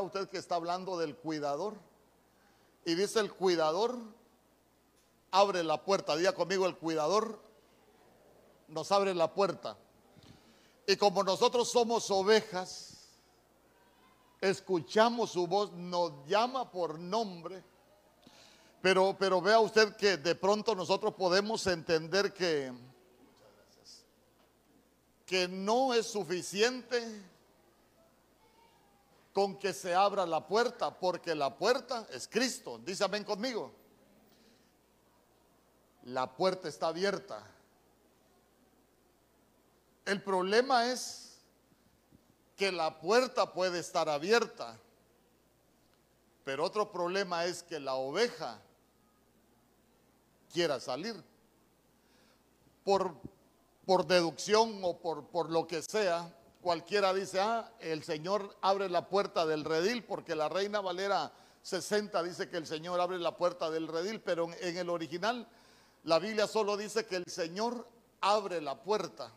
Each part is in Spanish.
usted que está hablando del cuidador. Y dice el cuidador, abre la puerta. Diga conmigo, el cuidador nos abre la puerta. Y como nosotros somos ovejas, escuchamos su voz, nos llama por nombre. Pero, pero vea usted que de pronto nosotros podemos entender que, que no es suficiente con que se abra la puerta, porque la puerta es Cristo. Dice amén conmigo. La puerta está abierta. El problema es que la puerta puede estar abierta, pero otro problema es que la oveja quiera salir. Por, por deducción o por, por lo que sea, cualquiera dice, ah, el Señor abre la puerta del redil, porque la Reina Valera 60 dice que el Señor abre la puerta del redil, pero en el original la Biblia solo dice que el Señor abre la puerta.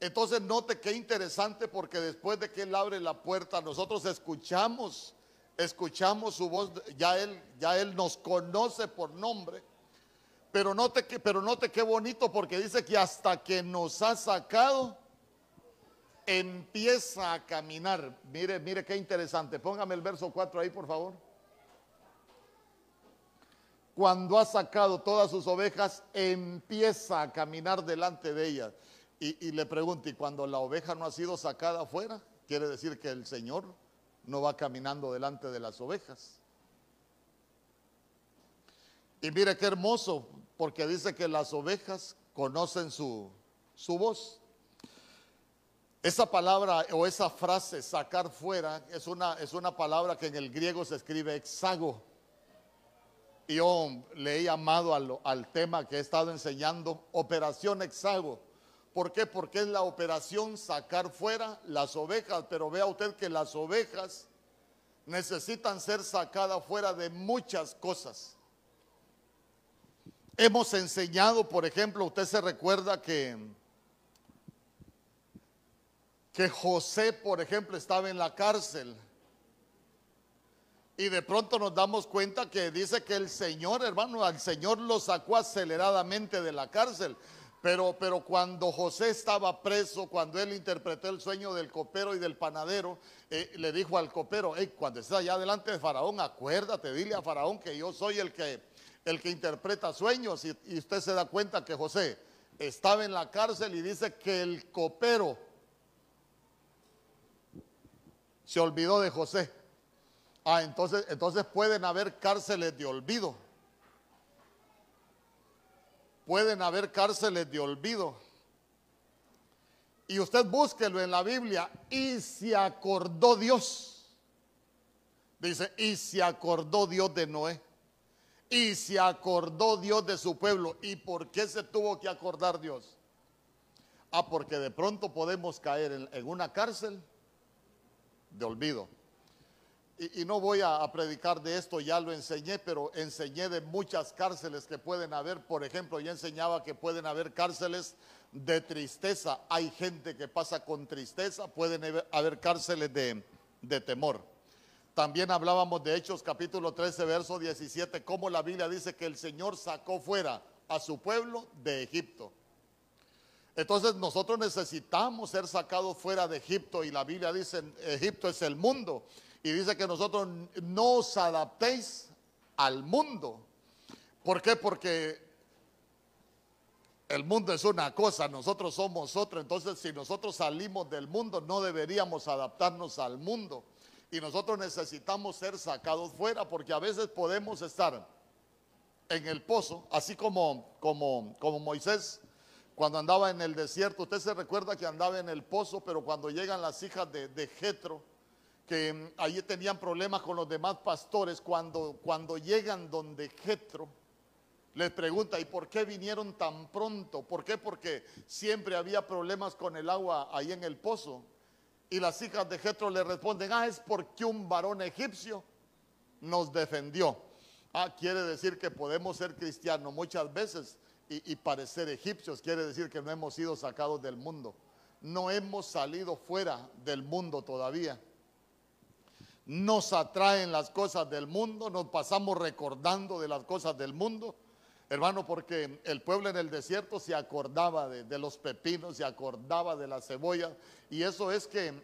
Entonces note qué interesante porque después de que Él abre la puerta, nosotros escuchamos, escuchamos su voz, ya Él, ya Él nos conoce por nombre. Pero note, que, pero note qué bonito porque dice que hasta que nos ha sacado, empieza a caminar. Mire, mire qué interesante. Póngame el verso 4 ahí, por favor. Cuando ha sacado todas sus ovejas, empieza a caminar delante de ellas. Y, le pregunto, ¿y cuando la oveja no ha sido sacada afuera? Quiere decir que el Señor no va caminando delante de las ovejas. Y mire qué hermoso, porque dice que las ovejas conocen su, su voz. Esa palabra o esa frase, sacar fuera, es una, es una palabra que en el griego se escribe exago. Y yo le he llamado al, al tema que he estado enseñando, operación exago. ¿Por qué? Porque es la operación sacar fuera las ovejas, pero vea usted que las ovejas necesitan ser sacadas fuera de muchas cosas. Hemos enseñado, por ejemplo, usted se recuerda que que José, por ejemplo, estaba en la cárcel. Y de pronto nos damos cuenta que dice que el Señor, hermano, al Señor lo sacó aceleradamente de la cárcel. Pero, pero cuando José estaba preso, cuando él interpretó el sueño del copero y del panadero, eh, le dijo al copero, cuando estés allá delante de Faraón, acuérdate, dile a Faraón que yo soy el que, el que interpreta sueños. Y usted se da cuenta que José estaba en la cárcel y dice que el copero se olvidó de José. Ah, entonces, entonces pueden haber cárceles de olvido pueden haber cárceles de olvido. Y usted búsquelo en la Biblia. Y se acordó Dios. Dice, y se acordó Dios de Noé. Y se acordó Dios de su pueblo. ¿Y por qué se tuvo que acordar Dios? Ah, porque de pronto podemos caer en, en una cárcel de olvido y, no voy a, predicar de esto, ya lo enseñé, pero enseñé de muchas cárceles que pueden haber. Por ejemplo, ya enseñaba que pueden haber cárceles de tristeza. Hay gente que pasa con tristeza, pueden haber cárceles de, de temor. También hablábamos de Hechos capítulo 13, verso 17, cómo la Biblia dice que el Señor sacó fuera a su pueblo de Egipto. Entonces nosotros necesitamos ser sacados fuera de Egipto y la Biblia dice, Egipto es el mundo y dice que nosotros no os adaptéis al mundo. ¿Por qué? Porque el mundo es una cosa, nosotros somos otra. Entonces, si nosotros salimos del mundo, no deberíamos adaptarnos al mundo. Y nosotros necesitamos ser sacados fuera, porque a veces podemos estar en el pozo, así como, como, como Moisés cuando andaba en el desierto. Usted se recuerda que andaba en el pozo, pero cuando llegan las hijas de, de Jetro, que mm, ahí tenían problemas con los demás pastores, cuando, cuando llegan donde Jetro, les pregunta, ¿y por qué vinieron tan pronto? ¿Por qué? Porque siempre había problemas con el agua ahí en el pozo. Y las hijas de Jetro le responden, ah, es porque un varón egipcio nos defendió. Ah, quiere decir que podemos ser cristianos muchas veces y, parecer egipcios, quiere decir que no hemos sido sacados del mundo. No hemos salido fuera del mundo todavía. nos atraen las cosas del mundo, nos pasamos recordando de las cosas del mundo. Hermano, porque el pueblo en el desierto se acordaba de, los pepinos, se acordaba de la cebolla, y eso es que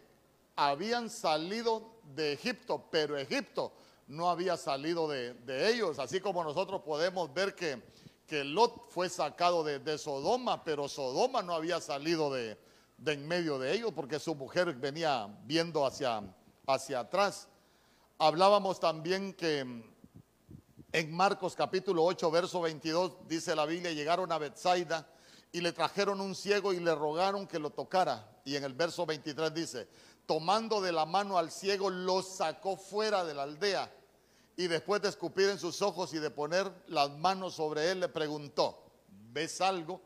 habían salido de Egipto, pero Egipto no había salido de, ellos, así como nosotros podemos ver que, que Lot fue sacado de, Sodoma, pero Sodoma no había salido de, en medio de ellos porque su mujer venía viendo hacia, hacia atrás. Hablábamos también que en Marcos capítulo 8, verso 22, dice la Biblia, llegaron a Bethsaida y le trajeron un ciego y le rogaron que lo tocara. Y en el verso 23 dice, tomando de la mano al ciego, lo sacó fuera de la aldea. Y después de escupir en sus ojos y de poner las manos sobre él, le preguntó, ¿ves algo?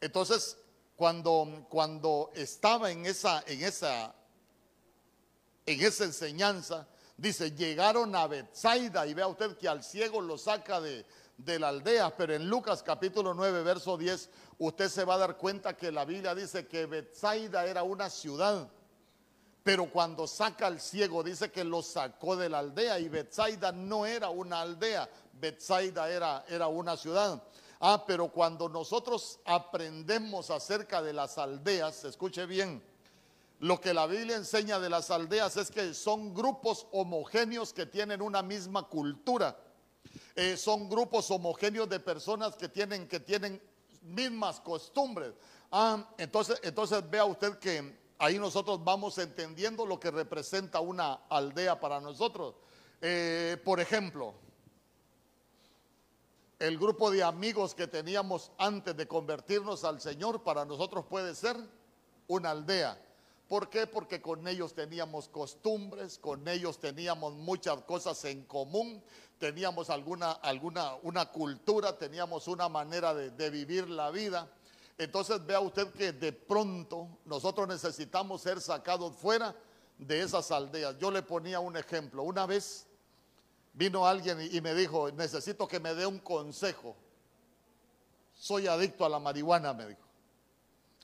Entonces, cuando, cuando estaba en esa, en, esa, en esa enseñanza, dice, llegaron a Bethsaida y vea usted que al ciego lo saca de, de la aldea, pero en Lucas capítulo 9, verso 10, usted se va a dar cuenta que la Biblia dice que Bethsaida era una ciudad pero cuando saca al ciego, dice que lo sacó de la aldea y Bethsaida no era una aldea, Bethsaida era, era una ciudad. Ah, pero cuando nosotros aprendemos acerca de las aldeas, escuche bien, lo que la Biblia enseña de las aldeas es que son grupos homogéneos que tienen una misma cultura. Eh, son grupos homogéneos de personas que tienen, que tienen mismas costumbres. Ah, entonces, entonces vea usted que ahí nosotros vamos entendiendo lo que representa una aldea para nosotros. Eh, por ejemplo, el grupo de amigos que teníamos antes de convertirnos al Señor, para nosotros puede ser una aldea. ¿Por qué? Porque con ellos teníamos costumbres, con ellos teníamos muchas cosas en común, teníamos alguna, alguna una cultura, teníamos una manera de vivir la vida. Entonces vea usted que de pronto nosotros necesitamos ser sacados fuera de esas aldeas. Yo le ponía un ejemplo. Una vez vino alguien y me dijo, necesito que me dé un consejo. Soy adicto a la marihuana, me dijo.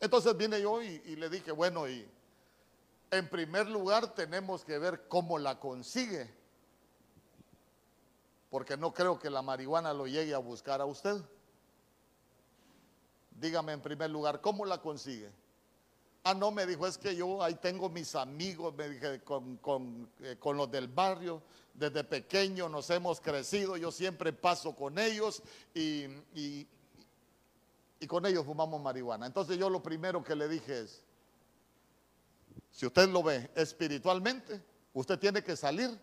Entonces vine yo y, le dije, bueno, y en primer lugar tenemos que ver cómo la consigue. Porque no creo que la marihuana lo llegue a buscar a usted. Dígame en primer lugar, ¿cómo la consigue? Ah, no, me dijo, es que yo ahí tengo mis amigos, me dije, con, eh, los del barrio, desde pequeño nos hemos crecido, yo siempre paso con ellos y, y, y con ellos fumamos marihuana. Entonces yo lo primero que le dije es, si usted lo ve espiritualmente, usted tiene que salir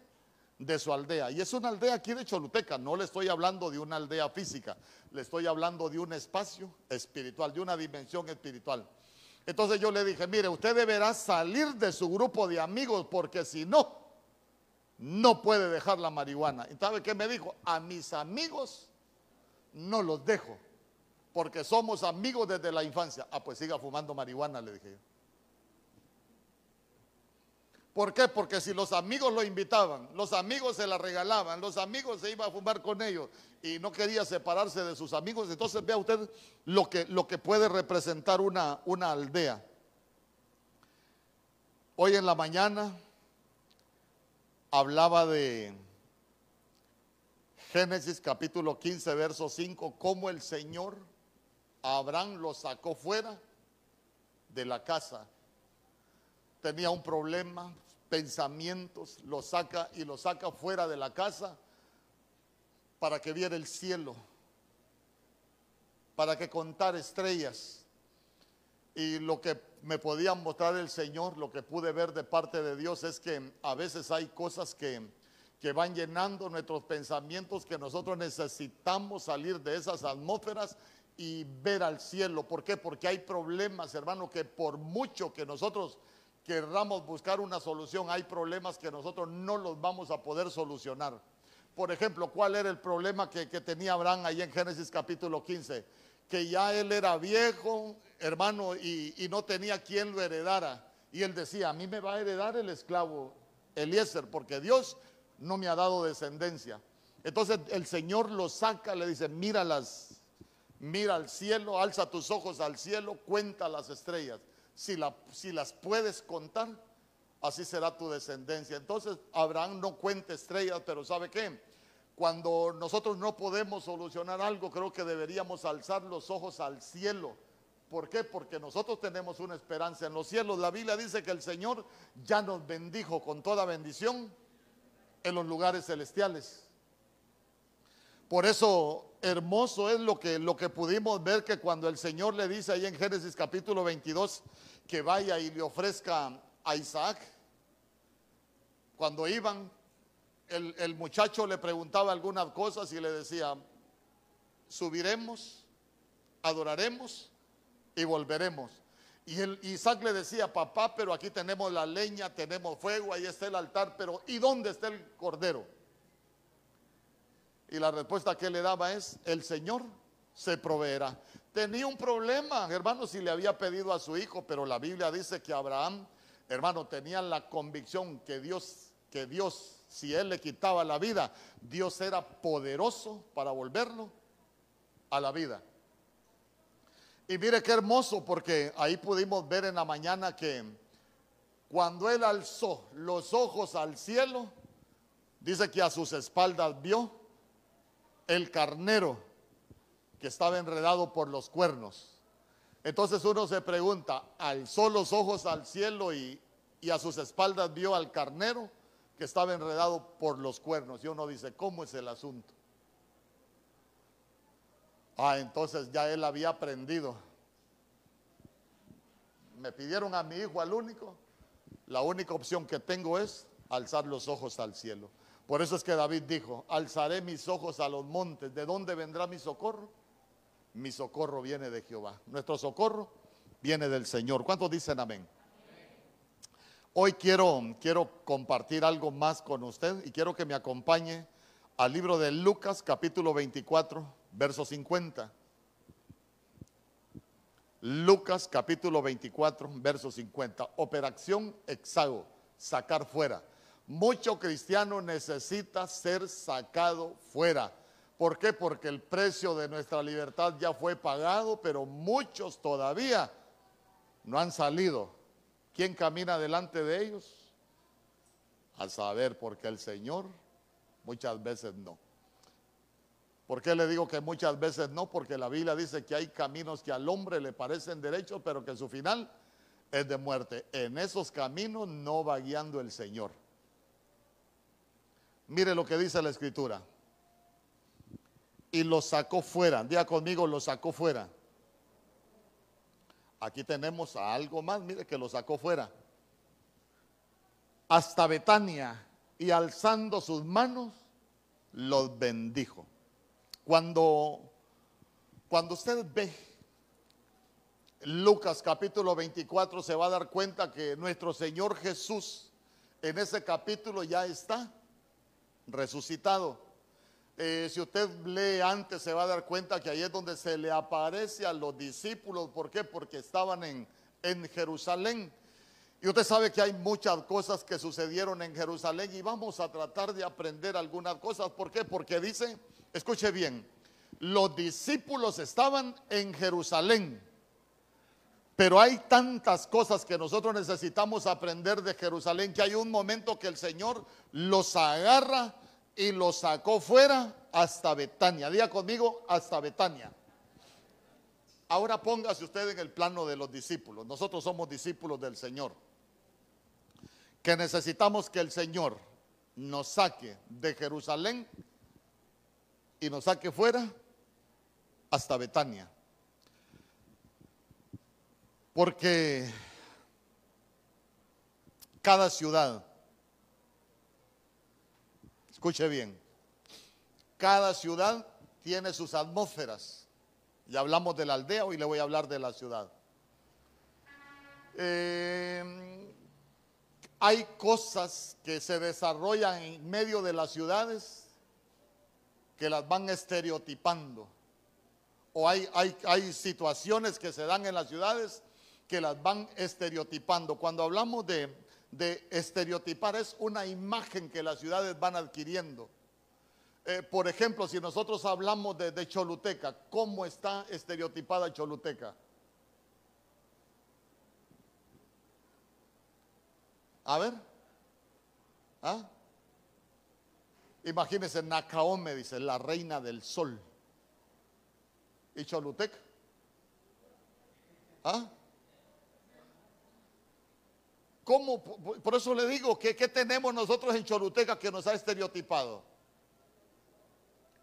de su aldea. Y es una aldea aquí de Choluteca, no le estoy hablando de una aldea física, le estoy hablando de un espacio espiritual, de una dimensión espiritual. Entonces yo le dije, mire, usted deberá salir de su grupo de amigos porque si no, no puede dejar la marihuana. ¿Y sabe qué me dijo? A mis amigos no los dejo porque somos amigos desde la infancia. Ah, pues siga fumando marihuana, le dije yo. ¿Por qué? Porque si los amigos lo invitaban, los amigos se la regalaban, los amigos se iban a fumar con ellos y no quería separarse de sus amigos, entonces vea usted lo que, lo que puede representar una, una aldea. Hoy en la mañana hablaba de Génesis capítulo 15, verso 5, cómo el Señor Abraham lo sacó fuera de la casa. Tenía un problema, pensamientos, lo saca y lo saca fuera de la casa para que viera el cielo, para que contar estrellas. Y lo que me podía mostrar el Señor, lo que pude ver de parte de Dios es que a veces hay cosas que, que van llenando nuestros pensamientos que nosotros necesitamos salir de esas atmósferas y ver al cielo. ¿Por qué? Porque hay problemas, hermano, que por mucho que nosotros querramos buscar una solución, hay problemas que nosotros no los vamos a poder solucionar. Por ejemplo, ¿cuál era el problema que, tenía Abraham ahí en Génesis capítulo 15? Que ya él era viejo, hermano, y, no tenía quien lo heredara. Y él decía, a mí me va a heredar el esclavo Eliezer, porque Dios no me ha dado descendencia. Entonces el Señor lo saca, le dice, míralas, mira al cielo, alza tus ojos al cielo, cuenta las estrellas si, la, si las puedes contar, así será tu descendencia. Entonces Abraham no cuenta estrellas, pero ¿sabe qué? Cuando nosotros no podemos solucionar algo, creo que deberíamos alzar los ojos al cielo. ¿Por qué? Porque nosotros tenemos una esperanza en los cielos. La Biblia dice que el Señor ya nos bendijo con toda bendición en los lugares celestiales. Por eso hermoso es lo que, lo que pudimos ver que cuando el Señor le dice ahí en Génesis capítulo 22 que vaya y le ofrezca a Isaac, cuando iban, el, el muchacho le preguntaba algunas cosas y le decía, subiremos, adoraremos y volveremos. Y el Isaac le decía, papá, pero aquí tenemos la leña, tenemos fuego, ahí está el altar, pero ¿y dónde está el cordero? Y la respuesta que le daba es, el Señor se proveerá. Tenía un problema, hermano, si le había pedido a su hijo, pero la Biblia dice que Abraham, hermano, tenía la convicción que Dios, que Dios, si él le quitaba la vida, Dios era poderoso para volverlo a la vida. Y mire qué hermoso, porque ahí pudimos ver en la mañana que cuando él alzó los ojos al cielo, dice que a sus espaldas vio el carnero que estaba enredado por los cuernos. Entonces uno se pregunta, alzó los ojos al cielo y, y a sus espaldas vio al carnero que estaba enredado por los cuernos. Y uno dice, ¿cómo es el asunto? Ah, entonces ya él había aprendido. Me pidieron a mi hijo al único. La única opción que tengo es alzar los ojos al cielo. Por eso es que David dijo, alzaré mis ojos a los montes. ¿De dónde vendrá mi socorro? Mi socorro viene de Jehová. Nuestro socorro viene del Señor. ¿Cuántos dicen amén? Hoy quiero, quiero compartir algo más con usted y quiero que me acompañe al libro de Lucas capítulo 24 verso 50. Lucas capítulo 24, verso 50. Operación Exago, sacar fuera. Mucho cristiano necesita ser sacado fuera. ¿Por qué? Porque el precio de nuestra libertad ya fue pagado, pero muchos todavía no han salido. ¿Quién camina delante de ellos? A saber, porque el Señor muchas veces no. ¿Por qué le digo que muchas veces no? Porque la Biblia dice que hay caminos que al hombre le parecen derechos, pero que su final es de muerte. En esos caminos no va guiando el Señor. Mire lo que dice la escritura. Y lo sacó fuera. Diga conmigo, lo sacó fuera. Aquí tenemos algo más, mire que lo sacó fuera. Hasta Betania y alzando sus manos, los bendijo. Cuando, cuando usted ve Lucas capítulo 24, se va a dar cuenta que nuestro Señor Jesús en ese capítulo ya está resucitado. Eh, si usted lee antes, se va a dar cuenta que ahí es donde se le aparece a los discípulos. ¿Por qué? Porque estaban en, en Jerusalén. Y usted sabe que hay muchas cosas que sucedieron en Jerusalén y vamos a tratar de aprender algunas cosas. ¿Por qué? Porque dice escuche bien, los discípulos estaban en Jerusalén, pero hay tantas cosas que nosotros necesitamos aprender de Jerusalén que hay un momento que el Señor los agarra y los sacó fuera hasta Betania. Diga conmigo, hasta Betania. Ahora póngase usted en el plano de los discípulos. Nosotros somos discípulos del Señor. Que necesitamos que el Señor nos saque de Jerusalén y nos saque fuera hasta Betania. Porque cada ciudad, escuche bien, cada ciudad tiene sus atmósferas. Ya hablamos de la aldea, hoy le voy a hablar de la ciudad. Eh, hay cosas que se desarrollan en medio de las ciudades que las van estereotipando. O hay, hay, hay situaciones que se dan en las ciudades que las van estereotipando. Cuando hablamos de, de estereotipar es una imagen que las ciudades van adquiriendo. Eh, por ejemplo, si nosotros hablamos de, de, Choluteca, ¿cómo está estereotipada Choluteca? A ver. ¿Ah? Imagínense, Nacaome dice, la reina del sol. ¿Y Cholutec? ¿Ah? ¿Cómo? Por eso le digo que ¿qué tenemos nosotros en Choluteca que nos ha estereotipado?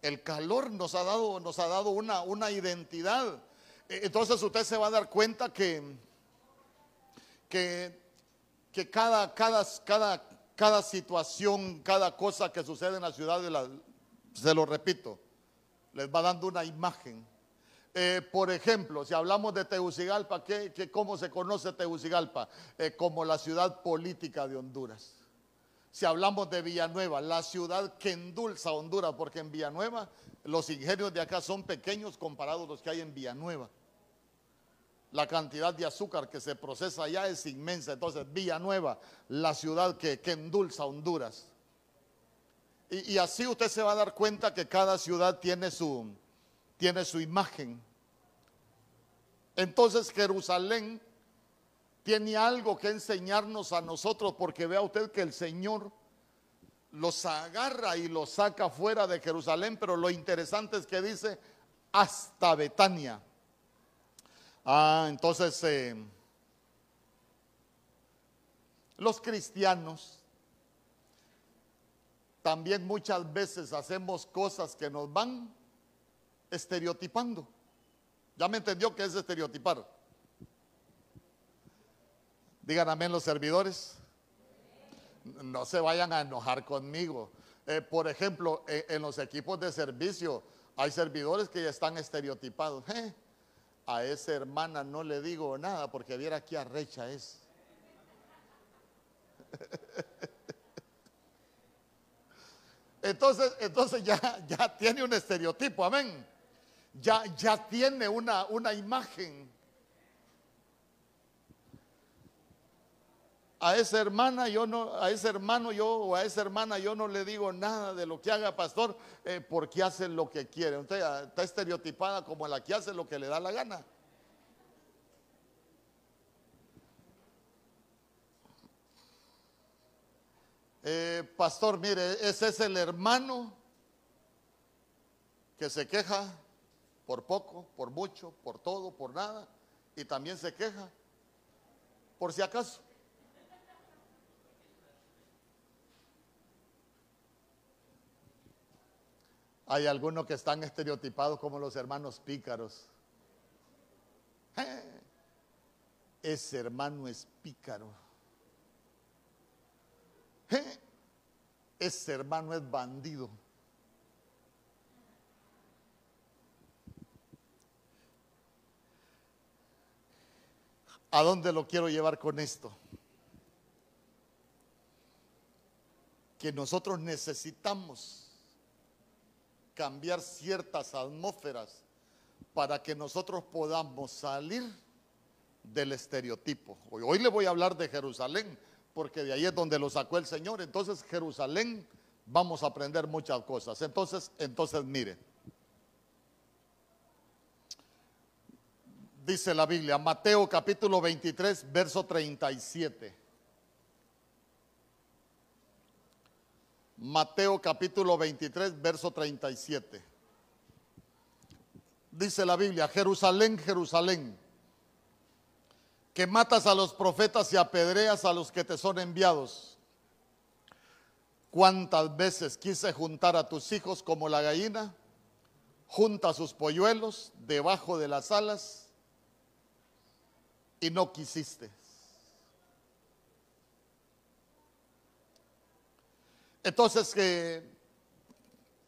El calor nos ha dado, nos ha dado una, una identidad. E, entonces usted se va a dar cuenta que, que, que cada, cada, cada, cada situación, cada cosa que sucede en la ciudad, se lo repito, les va dando una imagen. Eh, por ejemplo, si hablamos de Tegucigalpa, ¿qué, cómo se conoce Tegucigalpa? Eh, como la ciudad política de Honduras. Si hablamos de Villanueva, la ciudad que endulza Honduras, porque en Villanueva los ingenios de acá son pequeños comparados a los que hay en Villanueva. La cantidad de azúcar que se procesa allá es inmensa. Entonces, Villanueva, la ciudad que, endulza Honduras. Y así usted se va a dar cuenta que cada ciudad tiene su, tiene su imagen. Entonces Jerusalén tiene algo que enseñarnos a nosotros porque vea usted que el Señor los agarra y los saca fuera de Jerusalén, pero lo interesante es que dice hasta Betania. Ah, entonces eh, los cristianos también muchas veces hacemos cosas que nos van estereotipando. ¿Ya me entendió qué es estereotipar? Digan amén los servidores. No se vayan a enojar conmigo. Eh, por ejemplo, eh, en los equipos de servicio hay servidores que ya están estereotipados. Eh, a esa hermana no le digo nada porque viera qué arrecha es. Entonces, entonces ya, ya tiene un estereotipo, amén ya, ya tiene una, una imagen. A esa hermana yo no, a ese hermano yo o a esa hermana yo no le digo nada de lo que haga pastor eh, porque hace lo que quiere. Usted está estereotipada como la que hace lo que le da la gana. Eh, pastor, mire, ese es el hermano que se queja por poco, por mucho, por todo, por nada, y también se queja, por si acaso. Hay algunos que están estereotipados como los hermanos pícaros. Eh, ese hermano es pícaro. Eh, ese hermano es bandido. ¿A dónde lo quiero llevar con esto? Que nosotros necesitamos cambiar ciertas atmósferas para que nosotros podamos salir del estereotipo. Hoy, le voy a hablar de Jerusalén, porque de ahí es donde lo sacó el Señor. Entonces, Jerusalén, vamos a aprender muchas cosas. Entonces, entonces, mire. Dice la Biblia, Mateo capítulo 23, verso 37. Mateo capítulo 23, verso 37. Dice la Biblia, Jerusalén, Jerusalén, que matas a los profetas y apedreas a los que te son enviados. ¿Cuántas veces quise juntar a tus hijos como la gallina junta sus polluelos debajo de las alas? Y no quisiste. Entonces, que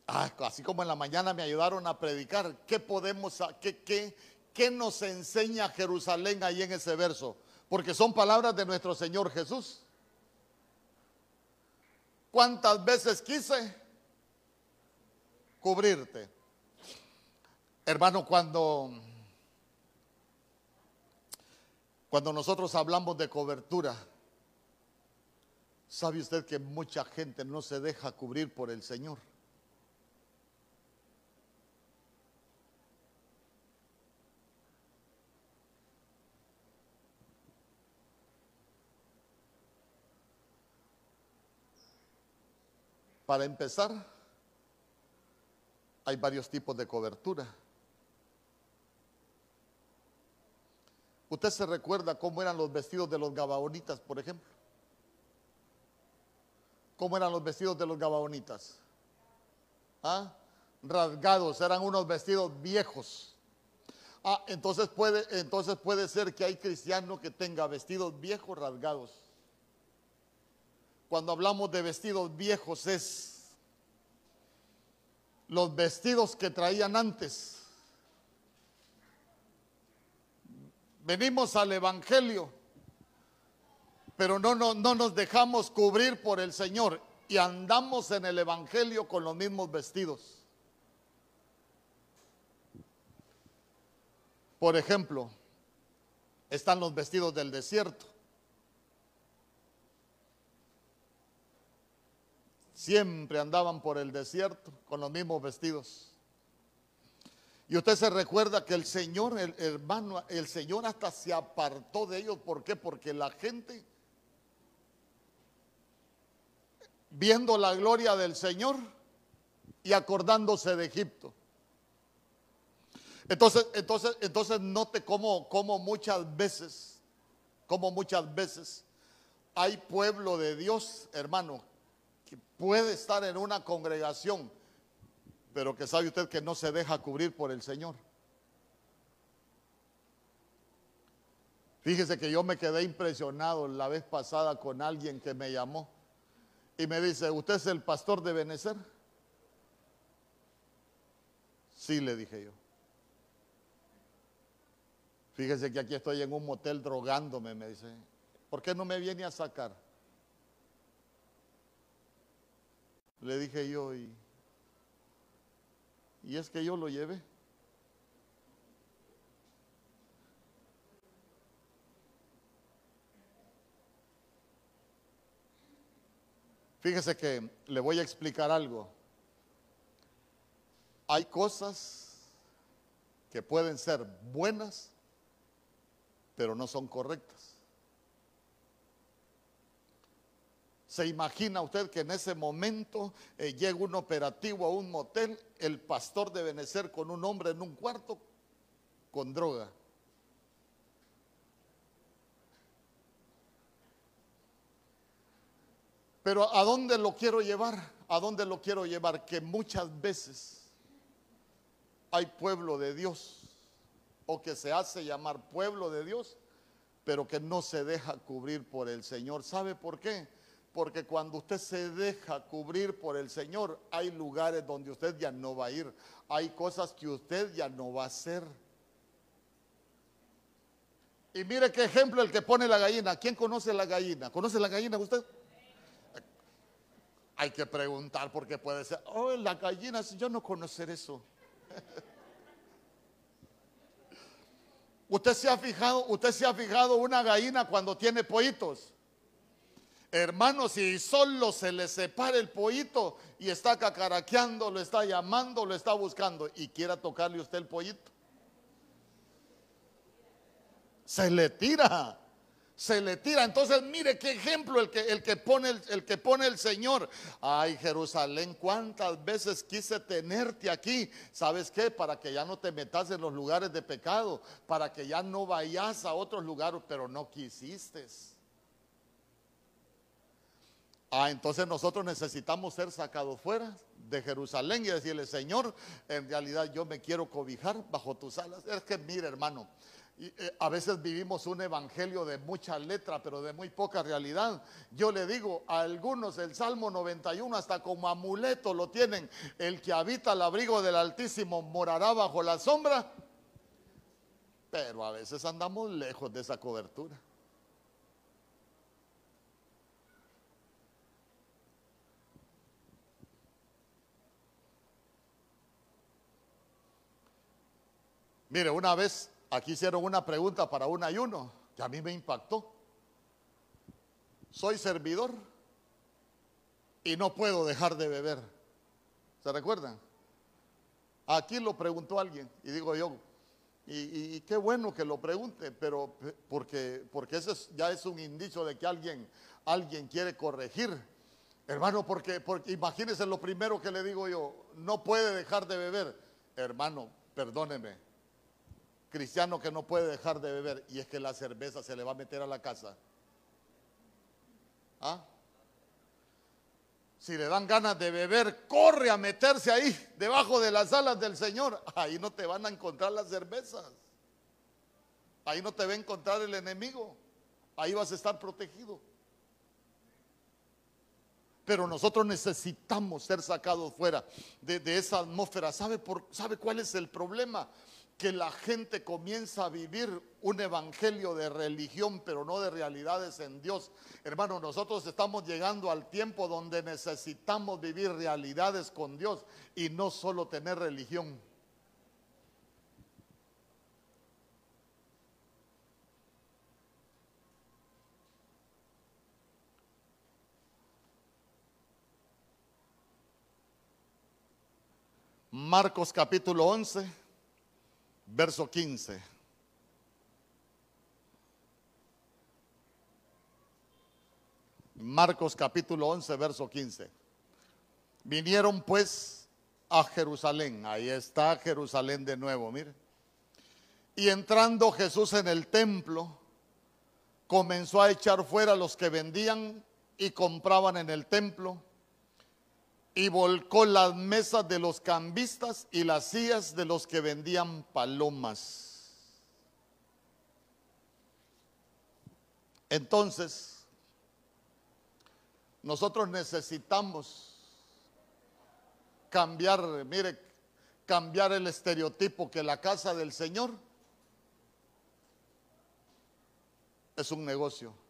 ah, así como en la mañana me ayudaron a predicar, ¿qué podemos, qué, qué, qué nos enseña Jerusalén ahí en ese verso? Porque son palabras de nuestro Señor Jesús. ¿Cuántas veces quise cubrirte? Hermano, cuando cuando nosotros hablamos de cobertura, ¿sabe usted que mucha gente no se deja cubrir por el Señor? Para empezar, hay varios tipos de cobertura. ¿Usted se recuerda cómo eran los vestidos de los gabaonitas, por ejemplo? ¿Cómo eran los vestidos de los gabaonitas? ¿Ah? Rasgados, eran unos vestidos viejos. Ah, entonces puede, entonces puede ser que hay cristianos que tengan vestidos viejos rasgados. Cuando hablamos de vestidos viejos es los vestidos que traían antes. Venimos al Evangelio, pero no, no, no nos dejamos cubrir por el Señor y andamos en el Evangelio con los mismos vestidos. Por ejemplo, están los vestidos del desierto. Siempre andaban por el desierto con los mismos vestidos. Y usted se recuerda que el Señor, el hermano, el Señor hasta se apartó de ellos. ¿Por qué? Porque la gente, viendo la gloria del Señor y acordándose de Egipto. Entonces, entonces, entonces note cómo, cómo muchas veces, cómo muchas veces hay pueblo de Dios, hermano, que puede estar en una congregación pero que sabe usted que no se deja cubrir por el Señor. Fíjese que yo me quedé impresionado la vez pasada con alguien que me llamó y me dice, ¿usted es el pastor de Benecer? Sí, le dije yo. Fíjese que aquí estoy en un motel drogándome, me dice. ¿Por qué no me viene a sacar? Le dije yo, y y es que yo lo llevé. Fíjese que le voy a explicar algo. Hay cosas que pueden ser buenas, pero no son correctas. ¿Se imagina usted que en ese momento eh, llega un operativo a un motel, el pastor debe ser con un hombre en un cuarto con droga? Pero ¿a dónde lo quiero llevar? ¿A dónde lo quiero llevar? Que muchas veces hay pueblo de Dios o que se hace llamar pueblo de Dios, pero que no se deja cubrir por el Señor. ¿Sabe por qué? Porque cuando usted se deja cubrir por el Señor, hay lugares donde usted ya no va a ir. Hay cosas que usted ya no va a hacer. Y mire qué ejemplo el que pone la gallina. ¿Quién conoce la gallina? ¿Conoce la gallina usted? Hay que preguntar porque puede ser, oh, la gallina, yo no conocer eso. usted se ha fijado, usted se ha fijado una gallina cuando tiene pollitos. Hermanos, si solo se le separa el pollito y está cacaraqueando, lo está llamando, lo está buscando y quiera tocarle usted el pollito, se le tira, se le tira. Entonces, mire qué ejemplo el que, el que, pone, el, el que pone el Señor. Ay, Jerusalén, cuántas veces quise tenerte aquí. ¿Sabes qué? Para que ya no te metas en los lugares de pecado, para que ya no vayas a otros lugares, pero no quisiste. Ah, entonces nosotros necesitamos ser sacados fuera de Jerusalén y decirle, Señor, en realidad yo me quiero cobijar bajo tus alas. Es que mire, hermano, eh, a veces vivimos un evangelio de mucha letra, pero de muy poca realidad. Yo le digo a algunos, el Salmo 91 hasta como amuleto lo tienen. El que habita al abrigo del Altísimo morará bajo la sombra. Pero a veces andamos lejos de esa cobertura. Mire, una vez aquí hicieron una pregunta para un ayuno que a mí me impactó. Soy servidor y no puedo dejar de beber. ¿Se recuerdan? Aquí lo preguntó alguien y digo yo, y, qué bueno que lo pregunte, pero porque, porque ese ya es un indicio de que alguien, alguien quiere corregir Hermano, porque, porque imagínense lo primero que le digo yo, no puede dejar de beber. Hermano, perdóneme, cristiano que no puede dejar de beber y es que la cerveza se le va a meter a la casa. ¿Ah? Si le dan ganas de beber, corre a meterse ahí, debajo de las alas del Señor. Ahí no te van a encontrar las cervezas. Ahí no te va a encontrar el enemigo. Ahí vas a estar protegido. Pero nosotros necesitamos ser sacados fuera de, esa atmósfera. ¿Sabe, por, ¿Sabe cuál es el problema? Que la gente comienza a vivir un evangelio de religión, pero no de realidades en Dios. Hermano, nosotros estamos llegando al tiempo donde necesitamos vivir realidades con Dios y no solo tener religión. Marcos capítulo 11 verso 15. Marcos capítulo 11, verso 15. Vinieron pues a Jerusalén. Ahí está Jerusalén de nuevo, mire. Y entrando Jesús en el templo, comenzó a echar fuera los que vendían y compraban en el templo y volcó las mesas de los cambistas y las sillas de los que vendían palomas. Entonces, nosotros necesitamos cambiar, mire, cambiar el estereotipo que la casa del Señor es un negocio.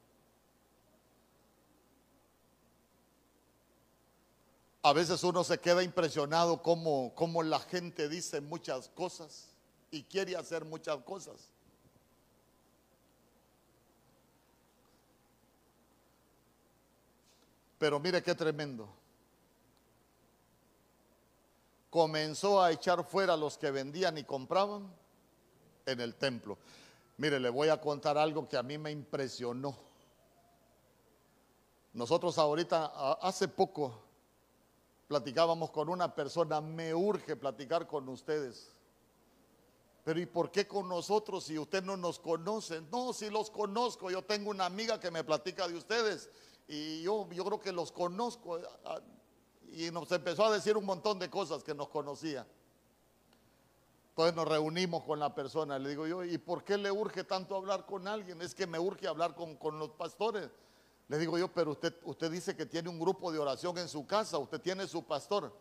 A veces uno se queda impresionado como, la gente dice muchas cosas y quiere hacer muchas cosas. Pero mire qué tremendo. Comenzó a echar fuera a los que vendían y compraban en el templo. Mire, le voy a contar algo que a mí me impresionó. Nosotros ahorita, hace poco, platicábamos con una persona, me urge platicar con ustedes. Pero ¿y por qué con nosotros si usted no nos conoce? No, si los conozco, yo tengo una amiga que me platica de ustedes y yo, yo creo que los conozco. Ah, y nos empezó a decir un montón de cosas que nos conocía. Entonces nos reunimos con la persona, le digo yo, ¿y por qué le urge tanto hablar con alguien? Es que me urge hablar con, con los pastores. Le digo yo, pero usted, usted dice que tiene un grupo de oración en su casa, usted tiene su pastor.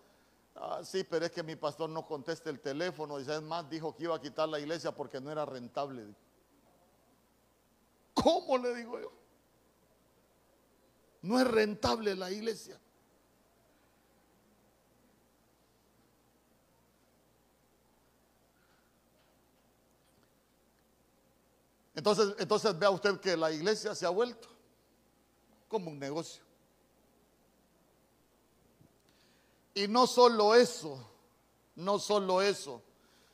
Ah, sí, pero es que mi pastor no contesta el teléfono. Y más, dijo que iba a quitar la iglesia porque no era rentable. ¿Cómo le digo yo? No es rentable la iglesia. Entonces, entonces vea usted que la iglesia se ha vuelto como un negocio. Y no solo eso, no solo eso.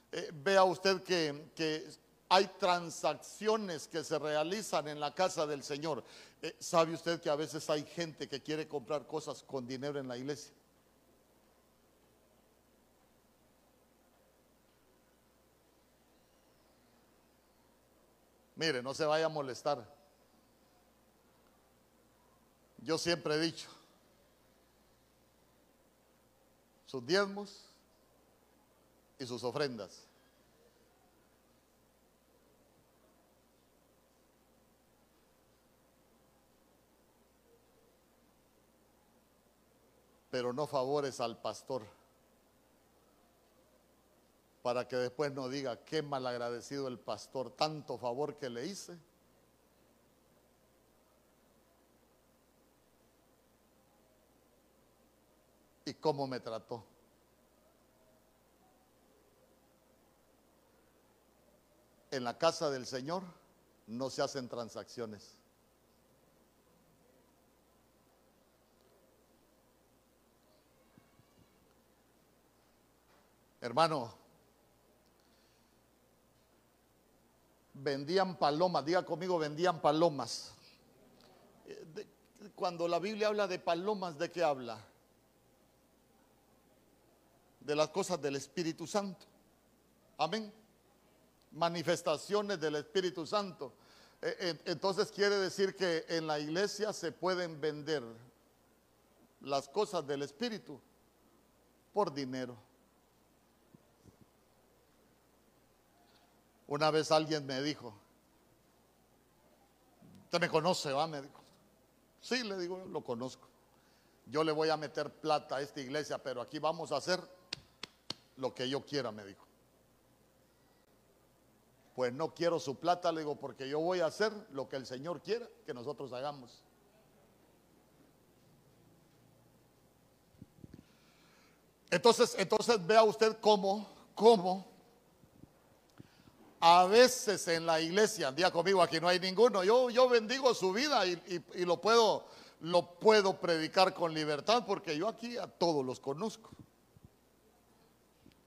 Eh, vea usted que, que, hay transacciones que se realizan en la casa del Señor. Eh, ¿Sabe usted que a veces hay gente que quiere comprar cosas con dinero en la iglesia? Mire, no se vaya a molestar. Yo siempre he dicho, sus diezmos y sus ofrendas. Pero no favores al pastor para que después no diga qué malagradecido el pastor, tanto favor que le hice y cómo me trató. En la casa del Señor no se hacen transacciones. Hermano, vendían palomas, diga conmigo, vendían palomas. Eh, cuando la Biblia habla de palomas, ¿de qué habla? De las cosas del Espíritu Santo. Amén. Manifestaciones del Espíritu Santo. E, e, entonces quiere decir que en la iglesia se pueden vender las cosas del Espíritu por dinero. Una vez alguien me dijo, usted me conoce, va, me dijo. Sí, le digo, lo conozco. Yo le voy a meter plata a esta iglesia, pero aquí vamos a hacer lo que yo quiera, me dijo. Pues no quiero su plata, le digo, porque yo voy a hacer lo que el Señor quiera que nosotros hagamos. Entonces, entonces vea usted cómo, cómo a veces en la iglesia, día conmigo, aquí no hay ninguno, yo, yo bendigo su vida y, y, lo, puedo, lo puedo predicar con libertad porque yo aquí a todos los conozco.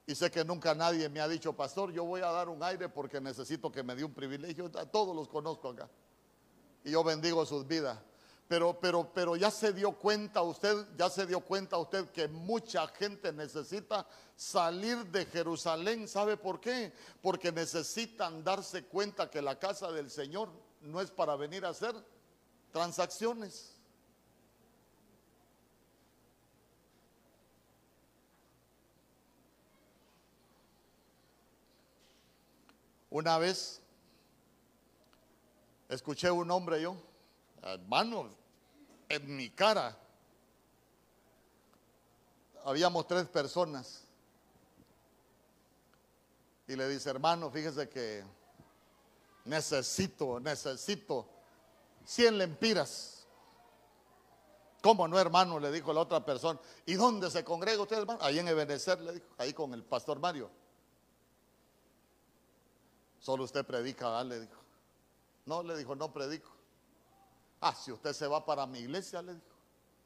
Y sé que nunca nadie me ha dicho, pastor, yo voy a dar un aire porque necesito que me dé un privilegio. A todos los conozco acá. Y yo bendigo sus vidas. Pero, pero, pero ya se dio cuenta usted, ya se dio cuenta usted que mucha gente necesita salir de Jerusalén. ¿Sabe por qué? Porque necesitan darse cuenta que la casa del Señor no es para venir a hacer transacciones. Una vez escuché un hombre yo, hermano, en mi cara. Habíamos tres personas. Y le dice, hermano, fíjese que necesito, necesito 100 lempiras. ¿Cómo no, hermano? Le dijo la otra persona. ¿Y dónde se congrega usted, hermano? Ahí en Ebenezer, le dijo, ahí con el pastor Mario. Solo usted predica, le dijo. No, le dijo, no predico. Ah, si usted se va para mi iglesia, le dijo,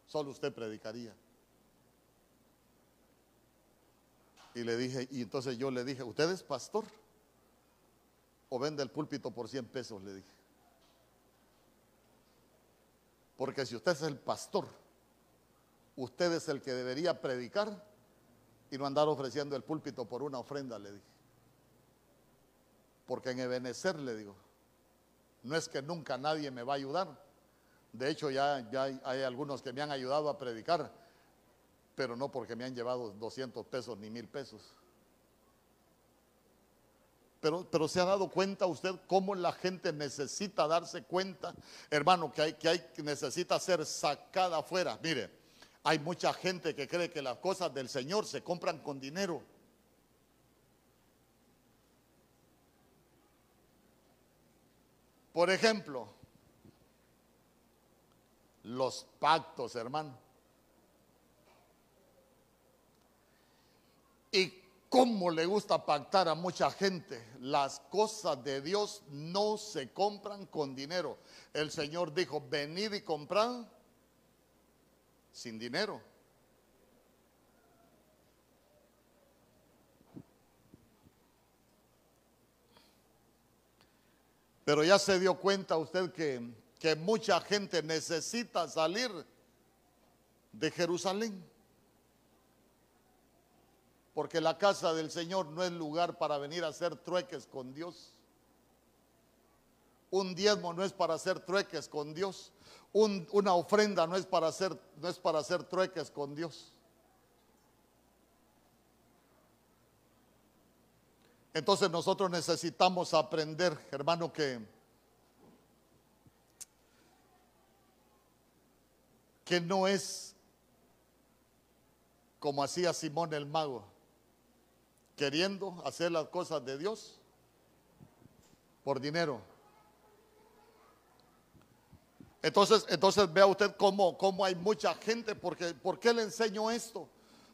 solo usted predicaría. Y le dije, y entonces yo le dije, ¿usted es pastor? ¿O vende el púlpito por 100 pesos? Le dije. Porque si usted es el pastor, usted es el que debería predicar y no andar ofreciendo el púlpito por una ofrenda, le dije. Porque en Ebenecer, le digo, no es que nunca nadie me va a ayudar, de hecho, ya, ya hay, algunos que me han ayudado a predicar, pero no porque me han llevado 200 pesos ni mil pesos. Pero, pero, se ha dado cuenta usted cómo la gente necesita darse cuenta, hermano, que hay que hay necesita ser sacada afuera. Mire, hay mucha gente que cree que las cosas del Señor se compran con dinero. Por ejemplo, los pactos, hermano. Y cómo le gusta pactar a mucha gente. Las cosas de Dios no se compran con dinero. El Señor dijo, venid y comprad sin dinero. Pero ya se dio cuenta usted que que mucha gente necesita salir de Jerusalén. Porque la casa del Señor no es lugar para venir a hacer trueques con Dios. Un diezmo no es para hacer trueques con Dios. una ofrenda no es, para hacer, no es para hacer trueques con Dios. Entonces nosotros necesitamos aprender, hermano, que que no es como hacía Simón el mago, queriendo hacer las cosas de Dios por dinero. Entonces, entonces vea usted cómo, cómo hay mucha gente, porque ¿por qué le enseño esto?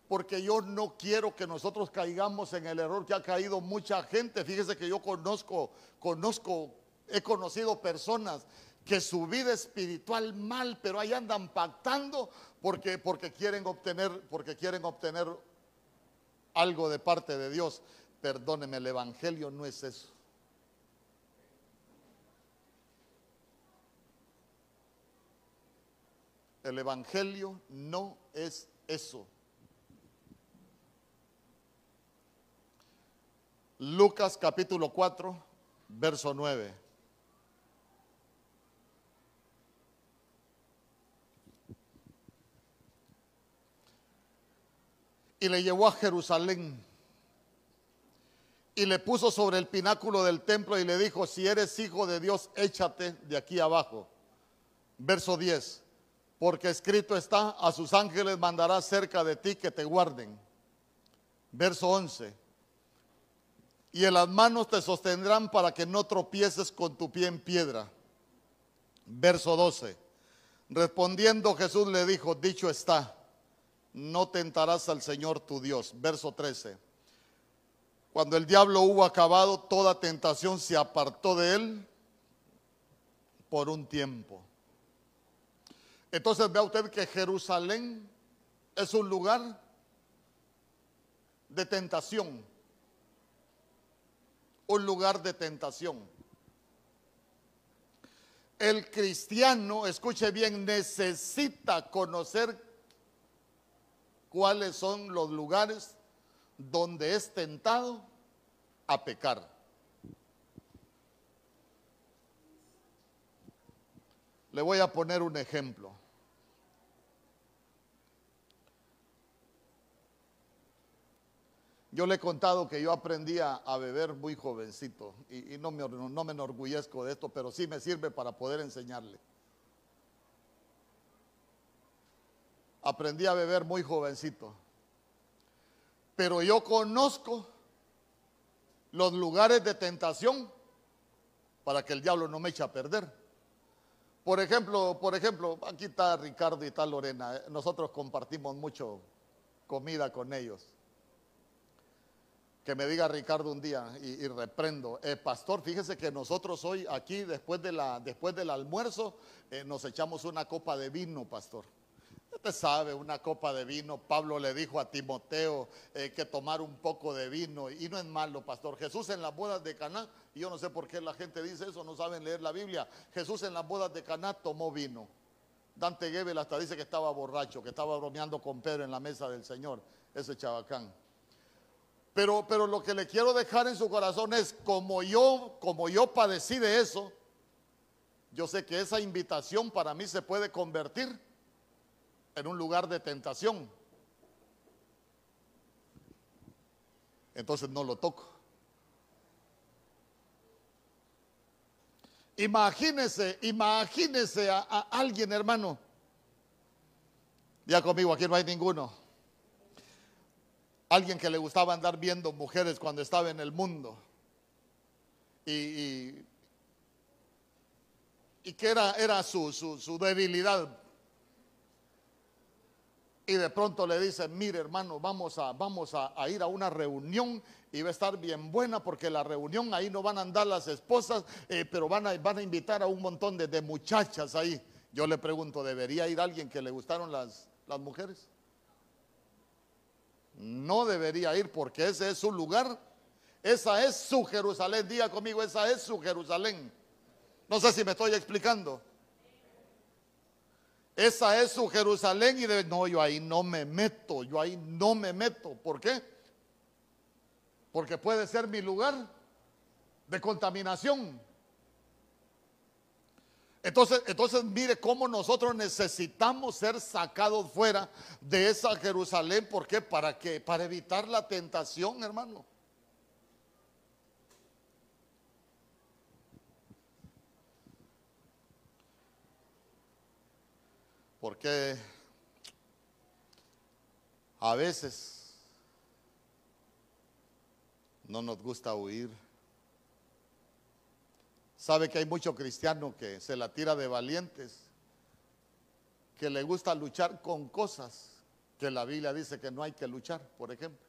Porque yo no quiero que nosotros caigamos en el error que ha caído mucha gente. Fíjese que yo conozco, conozco, he conocido personas que su vida espiritual mal, pero ahí andan pactando porque, porque, quieren obtener, porque quieren obtener algo de parte de Dios. Perdóneme, el Evangelio no es eso. El Evangelio no es eso. Lucas capítulo 4, verso 9. Y le llevó a Jerusalén y le puso sobre el pináculo del templo y le dijo, si eres hijo de Dios, échate de aquí abajo. Verso 10, porque escrito está, a sus ángeles mandará cerca de ti que te guarden. Verso 11, y en las manos te sostendrán para que no tropieces con tu pie en piedra. Verso 12. Respondiendo Jesús le dijo, dicho está, no tentarás al Señor tu Dios. Verso 13. Cuando el diablo hubo acabado, toda tentación se apartó de él por un tiempo. Entonces vea usted que Jerusalén es un lugar de tentación un lugar de tentación. El cristiano, escuche bien, necesita conocer cuáles son los lugares donde es tentado a pecar. Le voy a poner un ejemplo. Yo le he contado que yo aprendí a, beber muy jovencito y, no, me, no me enorgullezco de esto, pero sí me sirve para poder enseñarle. Aprendí a beber muy jovencito. Pero yo conozco los lugares de tentación para que el diablo no me eche a perder. Por ejemplo, por ejemplo, aquí está Ricardo y está Lorena. ¿eh? Nosotros compartimos mucho comida con ellos que me diga Ricardo un día y, reprendo, eh, pastor, fíjese que nosotros hoy aquí después, de la, después del almuerzo eh, nos echamos una copa de vino, pastor. Usted sabe, una copa de vino, Pablo le dijo a Timoteo eh, que tomar un poco de vino y no es malo, pastor. Jesús en las bodas de Caná, y yo no sé por qué la gente dice eso, no saben leer la Biblia. Jesús en las bodas de Caná tomó vino. Dante Gebel hasta dice que estaba borracho, que estaba bromeando con Pedro en la mesa del Señor, ese chabacán. Pero, pero lo que le quiero dejar en su corazón es, como yo, como yo padecí de eso, yo sé que esa invitación para mí se puede convertir en un lugar de tentación. Entonces no lo toco. Imagínese, imagínese a, a alguien, hermano. Ya conmigo, aquí no hay ninguno alguien que le gustaba andar viendo mujeres cuando estaba en el mundo. Y, y, que era, era su, su, debilidad. Y de pronto le dice, mire hermano, vamos, a, vamos a, ir a una reunión y va a estar bien buena porque la reunión ahí no van a andar las esposas, eh, pero van a, van a invitar a un montón de, de, muchachas ahí. Yo le pregunto, ¿debería ir alguien que le gustaron las, las mujeres? No debería ir porque ese es su lugar. Esa es su Jerusalén. Diga conmigo, esa es su Jerusalén. No sé si me estoy explicando. Esa es su Jerusalén y debe, no, yo ahí no me meto, yo ahí no me meto. ¿Por qué? Porque puede ser mi lugar de contaminación. Entonces, entonces mire cómo nosotros necesitamos ser sacados fuera de esa Jerusalén. ¿Por qué? Para que para evitar la tentación, hermano. Porque a veces no nos gusta huir. Sabe que hay mucho cristiano que se la tira de valientes, que le gusta luchar con cosas que la Biblia dice que no hay que luchar, por ejemplo.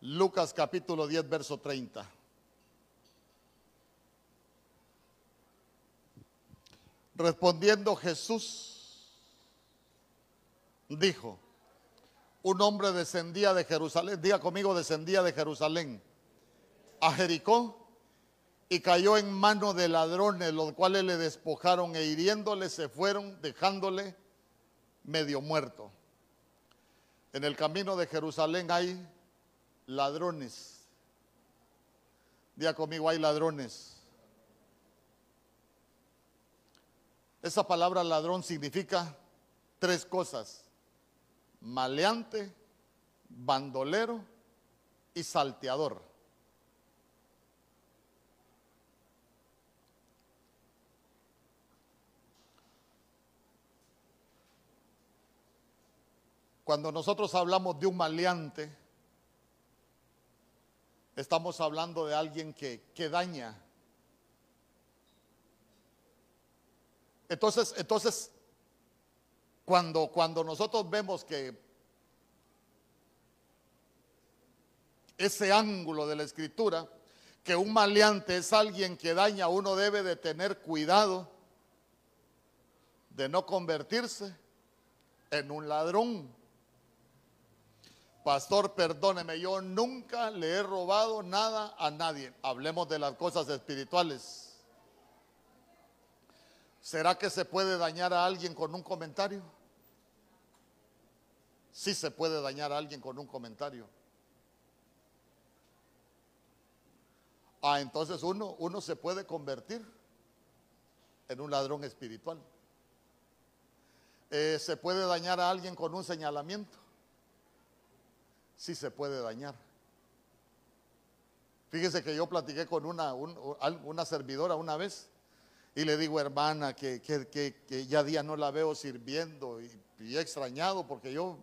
Lucas capítulo 10, verso 30. Respondiendo Jesús, dijo, un hombre descendía de Jerusalén, diga conmigo, descendía de Jerusalén a Jericó y cayó en manos de ladrones, los cuales le despojaron e hiriéndole se fueron, dejándole medio muerto. En el camino de Jerusalén hay ladrones. Diga conmigo, hay ladrones. Esa palabra ladrón significa tres cosas. Maleante, bandolero y salteador. Cuando nosotros hablamos de un maleante, estamos hablando de alguien que, que daña. Entonces, entonces cuando, cuando nosotros vemos que ese ángulo de la escritura, que un maleante es alguien que daña, uno debe de tener cuidado de no convertirse en un ladrón. Pastor, perdóneme, yo nunca le he robado nada a nadie. Hablemos de las cosas espirituales. ¿Será que se puede dañar a alguien con un comentario? Sí se puede dañar a alguien con un comentario. Ah, entonces uno, uno se puede convertir en un ladrón espiritual. Eh, se puede dañar a alguien con un señalamiento sí se puede dañar. Fíjese que yo platiqué con una, una servidora una vez y le digo, hermana, que, que, ya día no la veo sirviendo y, he extrañado porque yo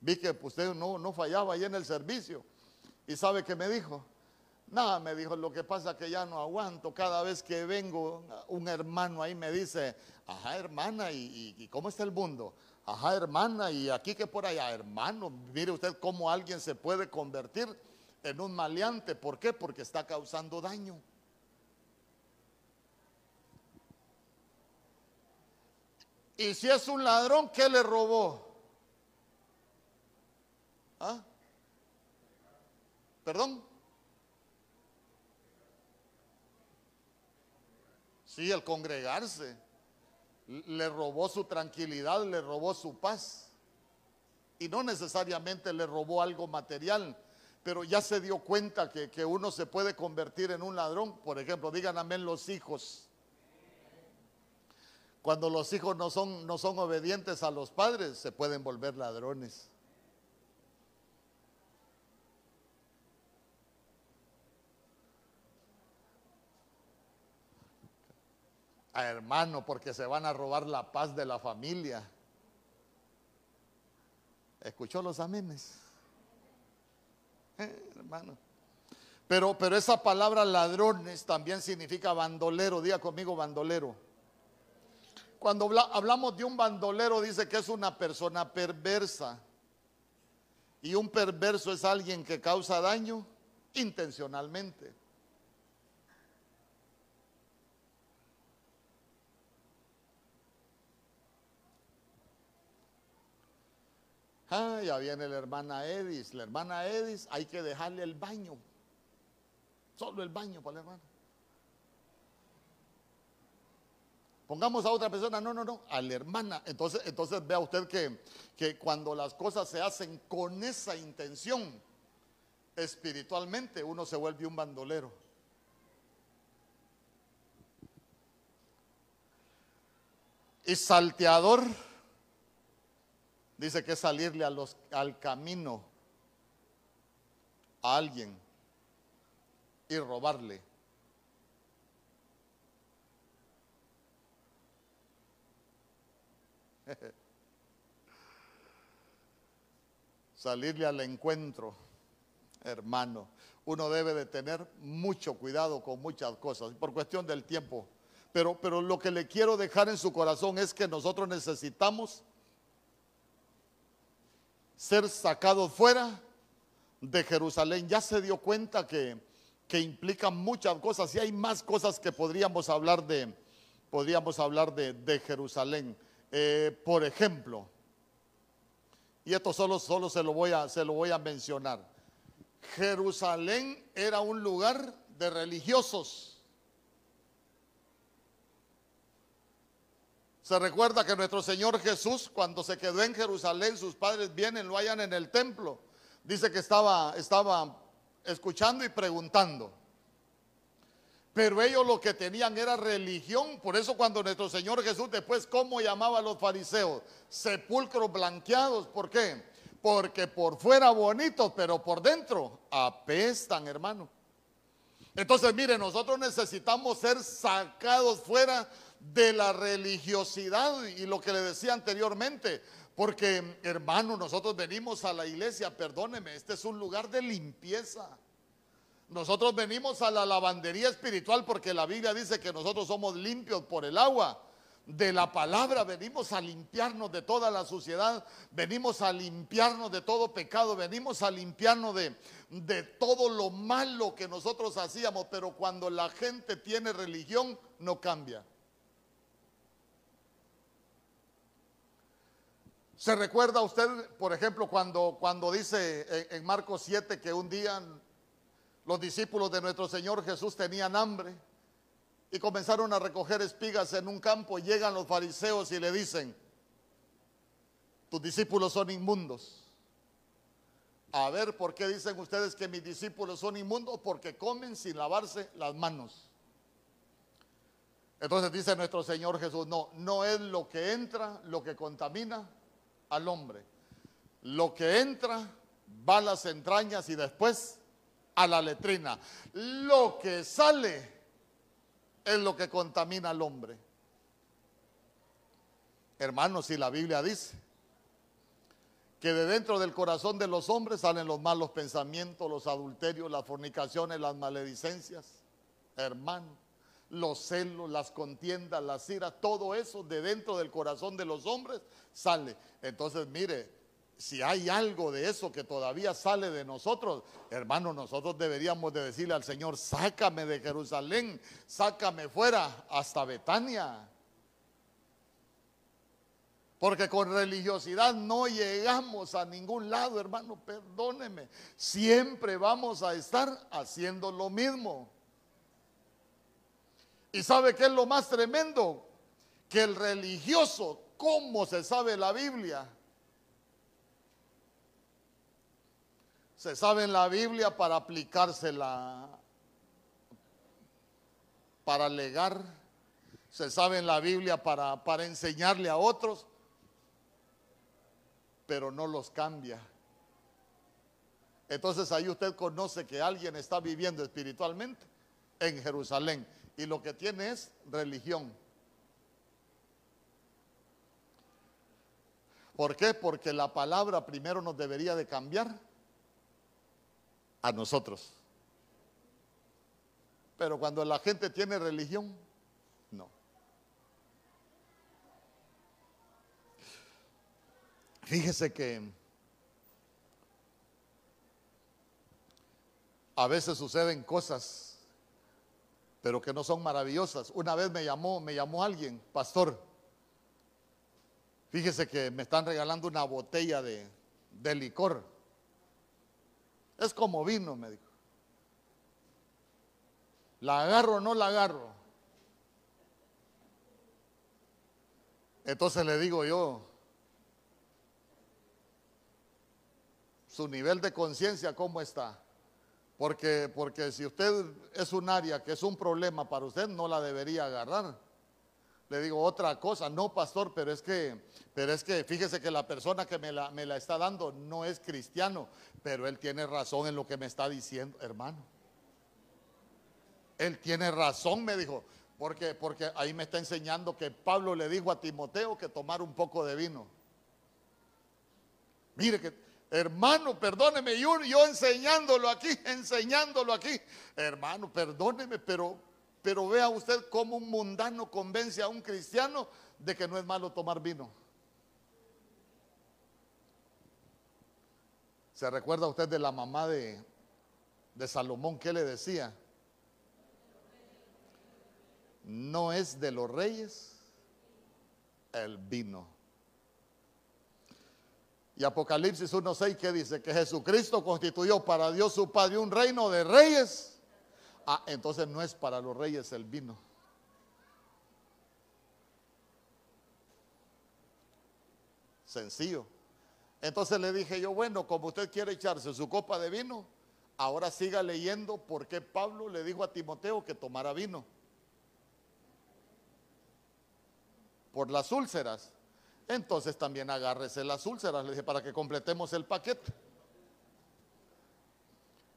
vi que usted no, no fallaba ahí en el servicio. ¿Y sabe qué me dijo? Nada, me dijo, lo que pasa es que ya no aguanto. Cada vez que vengo, un hermano ahí me dice, ajá, hermana, y cómo está el mundo? Ajá, hermana, y aquí que por allá, hermano, mire usted cómo alguien se puede convertir en un maleante. ¿Por qué? Porque está causando daño. Y si es un ladrón, ¿qué le robó? ¿Ah? ¿Perdón? Sí, el congregarse le robó su tranquilidad, le robó su paz. Y no necesariamente le robó algo material, pero ya se dio cuenta que, uno se puede convertir en un ladrón. Por ejemplo, digan amén los hijos. Cuando los hijos no son, no son obedientes a los padres, se pueden volver ladrones. hermano porque se van a robar la paz de la familia. ¿Escuchó los amenes? Eh, hermano. Pero, pero esa palabra ladrones también significa bandolero. Diga conmigo bandolero. Cuando hablamos de un bandolero dice que es una persona perversa. Y un perverso es alguien que causa daño intencionalmente. Ah, ya viene la hermana Edis. La hermana Edis hay que dejarle el baño. Solo el baño para la hermana. Pongamos a otra persona, no, no, no, a la hermana. Entonces, entonces vea usted que, que cuando las cosas se hacen con esa intención, espiritualmente uno se vuelve un bandolero. Y salteador Dice que es salirle al camino a alguien y robarle. Salirle al encuentro, hermano. Uno debe de tener mucho cuidado con muchas cosas, por cuestión del tiempo. Pero, pero lo que le quiero dejar en su corazón es que nosotros necesitamos ser sacado fuera de Jerusalén. Ya se dio cuenta que, que implica muchas cosas y hay más cosas que podríamos hablar de, podríamos hablar de, Jerusalén. Eh, por ejemplo, y esto solo, solo se, lo voy a, se lo voy a mencionar. Jerusalén era un lugar de religiosos. Se recuerda que nuestro Señor Jesús, cuando se quedó en Jerusalén, sus padres vienen, lo hallan en el templo. Dice que estaba, estaba escuchando y preguntando. Pero ellos lo que tenían era religión. Por eso cuando nuestro Señor Jesús después, ¿cómo llamaba a los fariseos? Sepulcros blanqueados. ¿Por qué? Porque por fuera bonitos, pero por dentro apestan, hermano. Entonces, mire, nosotros necesitamos ser sacados fuera de la religiosidad y lo que le decía anteriormente. Porque, hermano, nosotros venimos a la iglesia, perdóneme, este es un lugar de limpieza. Nosotros venimos a la lavandería espiritual porque la Biblia dice que nosotros somos limpios por el agua. De la palabra venimos a limpiarnos de toda la suciedad, venimos a limpiarnos de todo pecado, venimos a limpiarnos de, de todo lo malo que nosotros hacíamos, pero cuando la gente tiene religión no cambia. ¿Se recuerda usted, por ejemplo, cuando, cuando dice en, en Marcos 7 que un día los discípulos de nuestro Señor Jesús tenían hambre y comenzaron a recoger espigas en un campo. Llegan los fariseos y le dicen, tus discípulos son inmundos. A ver, ¿por qué dicen ustedes que mis discípulos son inmundos? Porque comen sin lavarse las manos. Entonces dice nuestro Señor Jesús, no, no es lo que entra lo que contamina al hombre. Lo que entra va a las entrañas y después a la letrina. Lo que sale es lo que contamina al hombre. Hermanos, si la Biblia dice que de dentro del corazón de los hombres salen los malos pensamientos, los adulterios, las fornicaciones, las maledicencias, hermano, los celos, las contiendas, las iras, todo eso de dentro del corazón de los hombres sale. Entonces, mire, si hay algo de eso que todavía sale de nosotros, hermano, nosotros deberíamos de decirle al Señor, sácame de Jerusalén, sácame fuera hasta Betania. Porque con religiosidad no llegamos a ningún lado, hermano, perdóneme. Siempre vamos a estar haciendo lo mismo. ¿Y sabe qué es lo más tremendo? Que el religioso, ¿cómo se sabe la Biblia? Se sabe en la Biblia para aplicársela, para legar. Se sabe en la Biblia para, para enseñarle a otros, pero no los cambia. Entonces ahí usted conoce que alguien está viviendo espiritualmente en Jerusalén y lo que tiene es religión. ¿Por qué? Porque la palabra primero nos debería de cambiar a nosotros. Pero cuando la gente tiene religión, no. Fíjese que a veces suceden cosas, pero que no son maravillosas. Una vez me llamó, me llamó alguien, pastor. Fíjese que me están regalando una botella de, de licor es como vino, me dijo. ¿La agarro o no la agarro? Entonces le digo yo, su nivel de conciencia, ¿cómo está? Porque, porque si usted es un área que es un problema para usted, no la debería agarrar. Le digo otra cosa, no pastor, pero es que, pero es que fíjese que la persona que me la, me la está dando no es cristiano, pero él tiene razón en lo que me está diciendo, hermano. Él tiene razón, me dijo, porque, porque ahí me está enseñando que Pablo le dijo a Timoteo que tomara un poco de vino. Mire que, hermano, perdóneme, yo, yo enseñándolo aquí, enseñándolo aquí, hermano, perdóneme, pero pero vea usted cómo un mundano convence a un cristiano de que no es malo tomar vino. ¿Se recuerda usted de la mamá de, de Salomón? ¿Qué le decía? no es de los reyes el vino. Y Apocalipsis 1.6 que dice que Jesucristo constituyó para Dios su Padre un reino de reyes. Ah, entonces no es para los reyes el vino. Sencillo. Entonces le dije yo, bueno, como usted quiere echarse su copa de vino, ahora siga leyendo por qué Pablo le dijo a Timoteo que tomara vino. Por las úlceras. Entonces también agárrese las úlceras, le dije, para que completemos el paquete.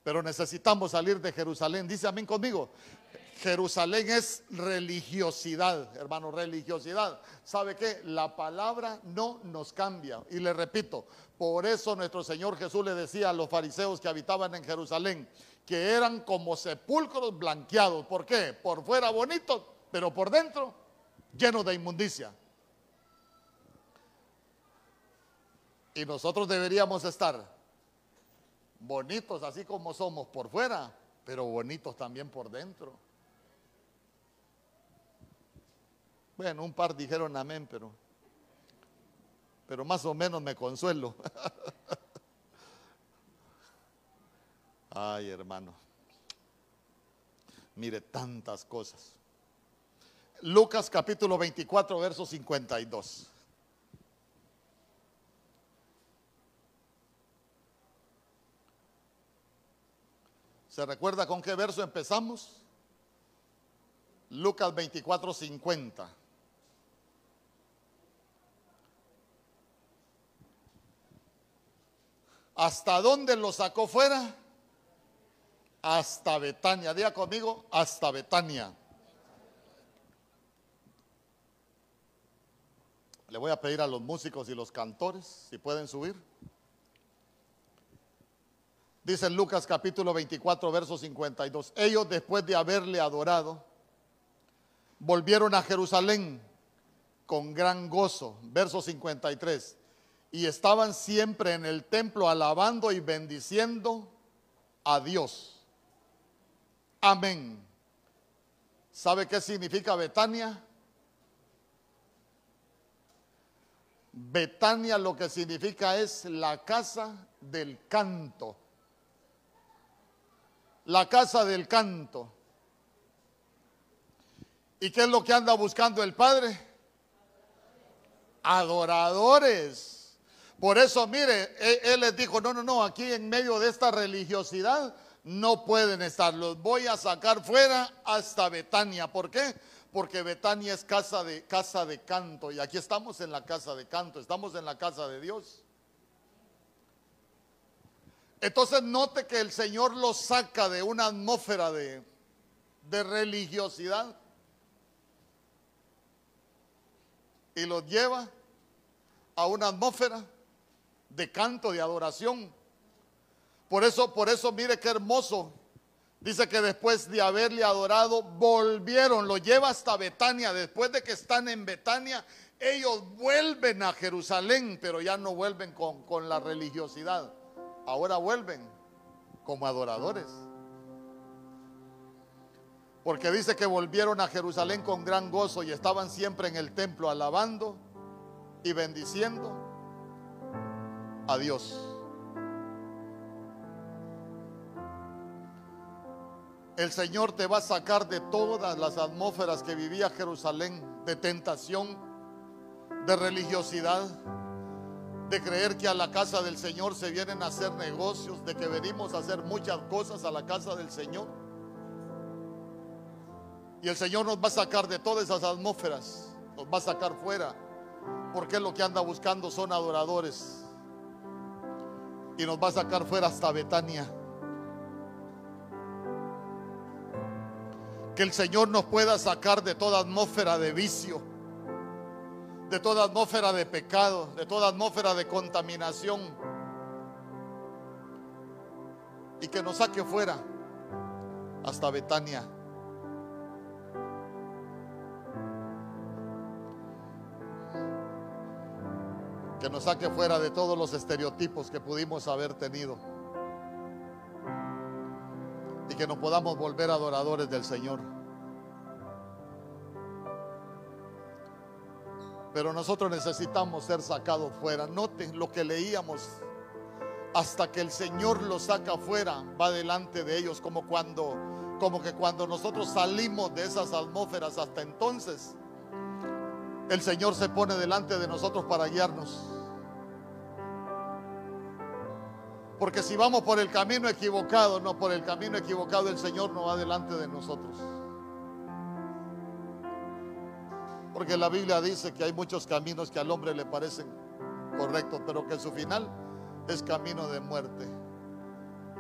Pero necesitamos salir de Jerusalén. Dice amén conmigo. Jerusalén es religiosidad, hermano, religiosidad. ¿Sabe qué? La palabra no nos cambia. Y le repito, por eso nuestro Señor Jesús le decía a los fariseos que habitaban en Jerusalén que eran como sepulcros blanqueados. ¿Por qué? Por fuera bonitos, pero por dentro llenos de inmundicia. Y nosotros deberíamos estar bonitos así como somos por fuera, pero bonitos también por dentro. Bueno, un par dijeron amén, pero, pero más o menos me consuelo. Ay, hermano. Mire tantas cosas. Lucas capítulo 24, verso 52. ¿Se recuerda con qué verso empezamos? Lucas 24, 50. ¿Hasta dónde lo sacó fuera? Hasta Betania. Diga conmigo, hasta Betania. Le voy a pedir a los músicos y los cantores si pueden subir. Dice en Lucas capítulo 24, verso 52. Ellos después de haberle adorado, volvieron a Jerusalén con gran gozo. Verso 53 y estaban siempre en el templo alabando y bendiciendo a Dios. Amén. ¿Sabe qué significa Betania? Betania lo que significa es la casa del canto. La casa del canto. ¿Y qué es lo que anda buscando el Padre? Adoradores. Por eso, mire, él, les dijo, no, no, no, aquí en medio de esta religiosidad no pueden estar, los voy a sacar fuera hasta Betania. ¿Por qué? Porque Betania es casa de, casa de canto y aquí estamos en la casa de canto, estamos en la casa de Dios. Entonces note que el Señor los saca de una atmósfera de, de religiosidad y los lleva a una atmósfera de canto, de adoración. Por eso, por eso, mire qué hermoso. Dice que después de haberle adorado, volvieron, lo lleva hasta Betania. Después de que están en Betania, ellos vuelven a Jerusalén, pero ya no vuelven con, con la religiosidad. Ahora vuelven como adoradores. Porque dice que volvieron a Jerusalén con gran gozo y estaban siempre en el templo alabando y bendiciendo a Dios. El Señor te va a sacar de todas las atmósferas que vivía Jerusalén, de tentación, de religiosidad, de creer que a la casa del Señor se vienen a hacer negocios, de que venimos a hacer muchas cosas a la casa del Señor. Y el Señor nos va a sacar de todas esas atmósferas, nos va a sacar fuera, porque lo que anda buscando son adoradores y nos va a sacar fuera hasta Betania. Que el Señor nos pueda sacar de toda atmósfera de vicio, de toda atmósfera de pecado, de toda atmósfera de contaminación. Y que nos saque fuera hasta Betania. que nos saque fuera de todos los estereotipos que pudimos haber tenido y que nos podamos volver adoradores del Señor. Pero nosotros necesitamos ser sacados fuera. Noten lo que leíamos. Hasta que el Señor los saca fuera, va delante de ellos como cuando como que cuando nosotros salimos de esas atmósferas hasta entonces el Señor se pone delante de nosotros para guiarnos. Porque si vamos por el camino equivocado, no por el camino equivocado, el Señor no va delante de nosotros. Porque la Biblia dice que hay muchos caminos que al hombre le parecen correctos, pero que su final es camino de muerte.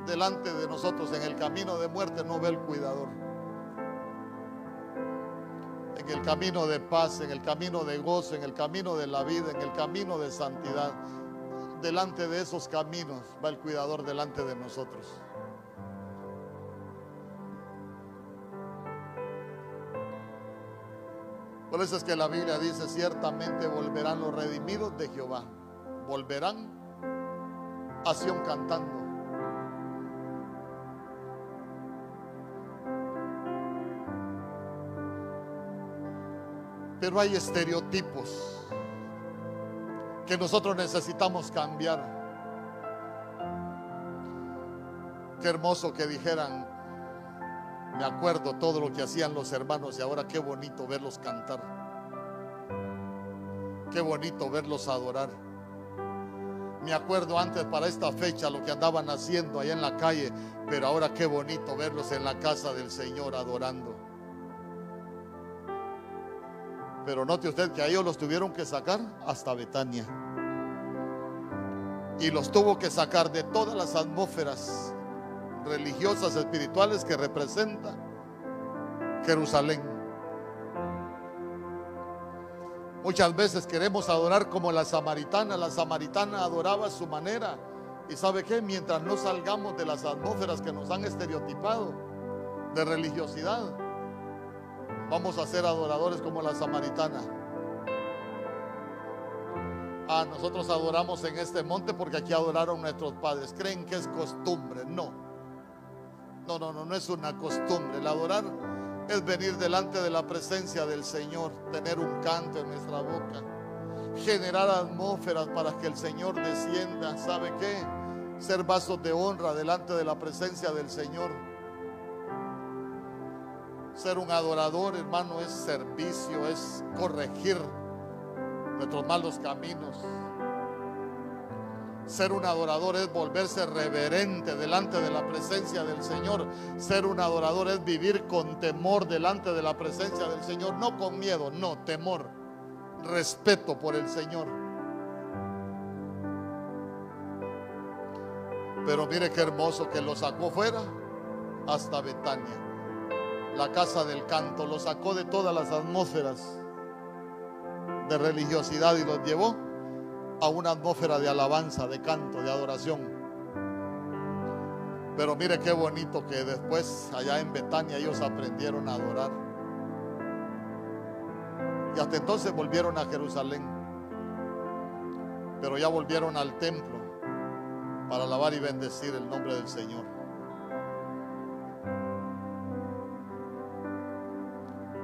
Delante de nosotros en el camino de muerte no ve el cuidador. En el camino de paz, en el camino de gozo, en el camino de la vida, en el camino de santidad. Delante de esos caminos va el cuidador delante de nosotros. Por eso es que la Biblia dice, ciertamente volverán los redimidos de Jehová. Volverán a Sion cantando. Pero hay estereotipos que nosotros necesitamos cambiar. Qué hermoso que dijeran, me acuerdo todo lo que hacían los hermanos y ahora qué bonito verlos cantar. Qué bonito verlos adorar. Me acuerdo antes para esta fecha lo que andaban haciendo allá en la calle, pero ahora qué bonito verlos en la casa del Señor adorando. Pero note usted que a ellos los tuvieron que sacar hasta Betania. Y los tuvo que sacar de todas las atmósferas religiosas, espirituales que representa Jerusalén. Muchas veces queremos adorar como la samaritana. La samaritana adoraba a su manera. Y sabe que mientras no salgamos de las atmósferas que nos han estereotipado de religiosidad, vamos a ser adoradores como la samaritana. Ah, nosotros adoramos en este monte porque aquí adoraron nuestros padres. Creen que es costumbre. No. No, no, no, no es una costumbre. El adorar es venir delante de la presencia del Señor, tener un canto en nuestra boca, generar atmósferas para que el Señor descienda. ¿Sabe qué? Ser vasos de honra delante de la presencia del Señor. Ser un adorador, hermano, es servicio, es corregir nuestros malos caminos. Ser un adorador es volverse reverente delante de la presencia del Señor. Ser un adorador es vivir con temor delante de la presencia del Señor. No con miedo, no, temor. Respeto por el Señor. Pero mire qué hermoso que lo sacó fuera hasta Betania. La casa del canto lo sacó de todas las atmósferas de religiosidad y los llevó a una atmósfera de alabanza, de canto, de adoración. Pero mire qué bonito que después allá en Betania ellos aprendieron a adorar. Y hasta entonces volvieron a Jerusalén. Pero ya volvieron al templo para alabar y bendecir el nombre del Señor.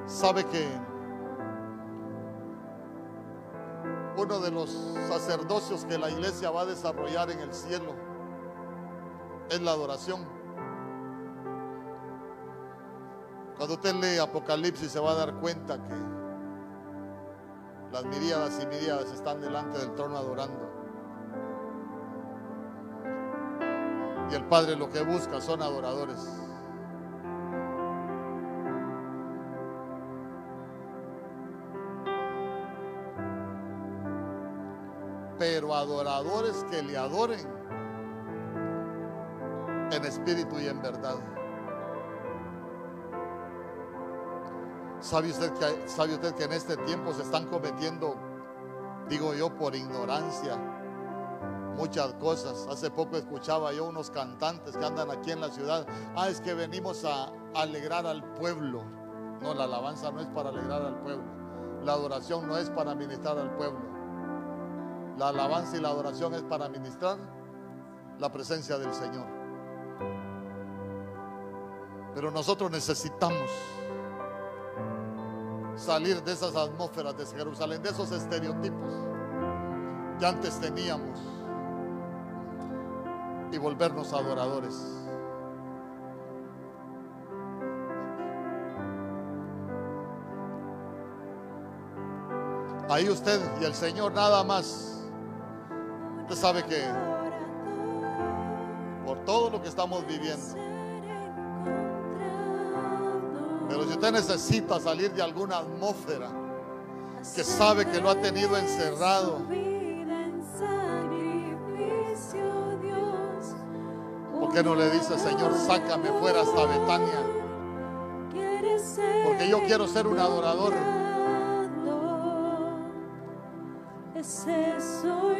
¿Sabe que uno de los sacerdocios que la iglesia va a desarrollar en el cielo es la adoración. Cuando usted lee Apocalipsis se va a dar cuenta que las miríadas y miríadas están delante del trono adorando. Y el Padre lo que busca son adoradores. Adoradores que le adoren en espíritu y en verdad. ¿Sabe usted, que, ¿Sabe usted que en este tiempo se están cometiendo, digo yo, por ignorancia, muchas cosas? Hace poco escuchaba yo unos cantantes que andan aquí en la ciudad. Ah, es que venimos a alegrar al pueblo. No, la alabanza no es para alegrar al pueblo. La adoración no es para ministrar al pueblo. La alabanza y la adoración es para ministrar la presencia del Señor. Pero nosotros necesitamos salir de esas atmósferas de Jerusalén, de esos estereotipos que antes teníamos y volvernos adoradores. Ahí usted y el Señor nada más. Usted sabe que por todo lo que estamos viviendo. Pero si usted necesita salir de alguna atmósfera que sabe que lo ha tenido encerrado, ¿por qué no le dice, Señor, sácame fuera hasta Betania? Porque yo quiero ser un adorador. Ese soy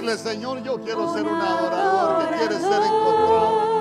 decirle, Señor, yo quiero ser un adorador que quiere ser encontrado.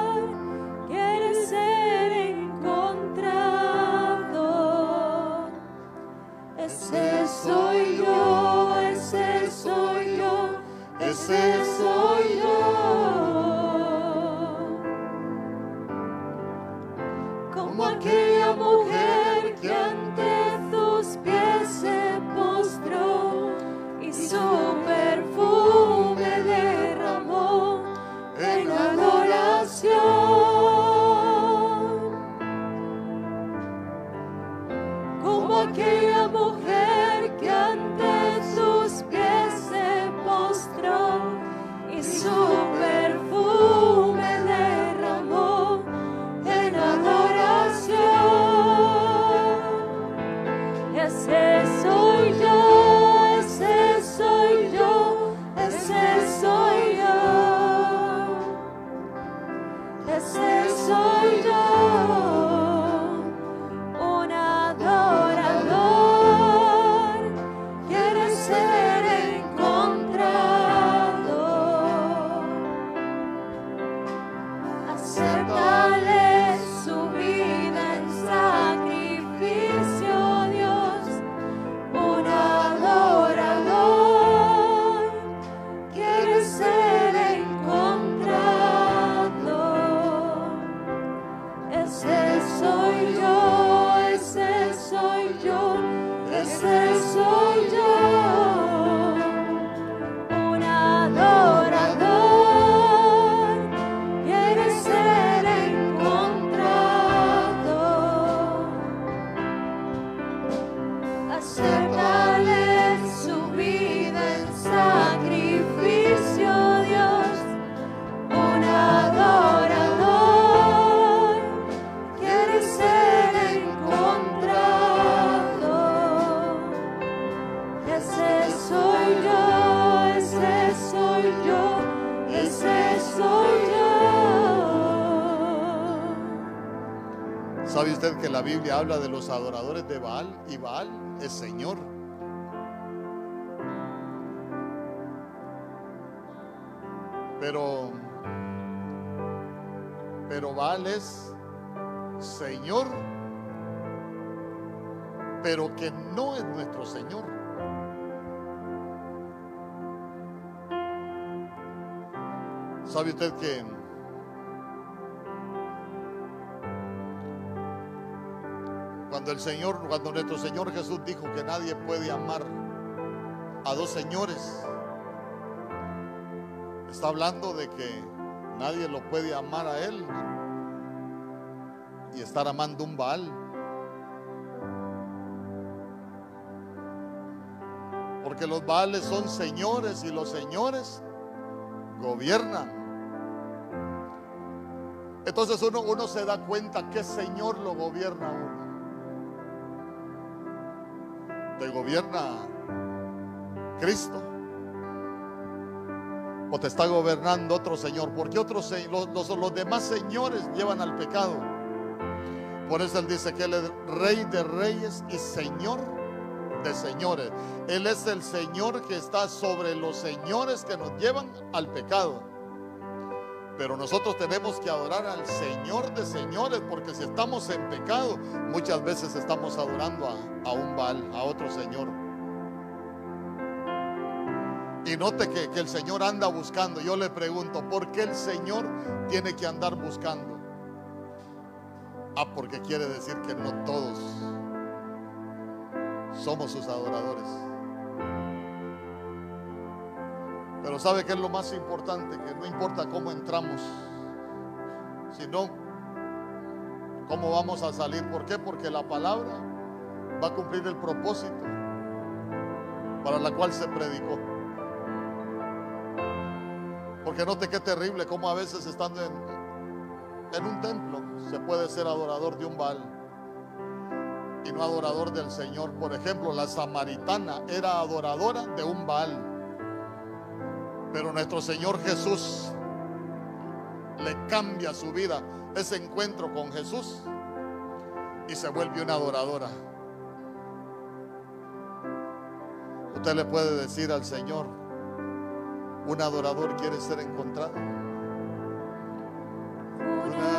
¿Sabe usted que la Biblia habla de los adoradores de Baal? Y Baal es Señor. Pero, pero Baal es Señor, pero que no es nuestro Señor. ¿Sabe usted que Cuando el Señor, cuando nuestro Señor Jesús dijo que nadie puede amar a dos señores, está hablando de que nadie lo puede amar a Él y estar amando un Baal. Porque los Baales son señores y los señores gobiernan. Entonces uno, uno se da cuenta que Señor lo gobierna uno. Te gobierna Cristo. O te está gobernando otro Señor. Porque otros los- los demás señores llevan al pecado. Por eso Él dice que Él es Rey de reyes y Señor de señores. Él es el Señor que está sobre los señores que nos llevan al pecado. Pero nosotros tenemos que adorar al Señor de señores, porque si estamos en pecado, muchas veces estamos adorando a, a un Baal, a otro Señor. Y note que, que el Señor anda buscando. Yo le pregunto, ¿por qué el Señor tiene que andar buscando? Ah, porque quiere decir que no todos somos sus adoradores. Pero ¿sabe qué es lo más importante? Que no importa cómo entramos, sino cómo vamos a salir. ¿Por qué? Porque la palabra va a cumplir el propósito para la cual se predicó. Porque note qué terrible cómo a veces estando en un templo se puede ser adorador de un Baal y no adorador del Señor. Por ejemplo, la samaritana era adoradora de un Baal. Pero nuestro Señor Jesús le cambia su vida, ese encuentro con Jesús, y se vuelve una adoradora. Usted le puede decir al Señor, un adorador quiere ser encontrado. Un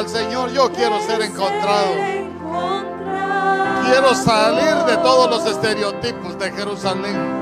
al Señor, yo quiero ser encontrado. encontrado. Quiero salir de todos los estereotipos de Jerusalén.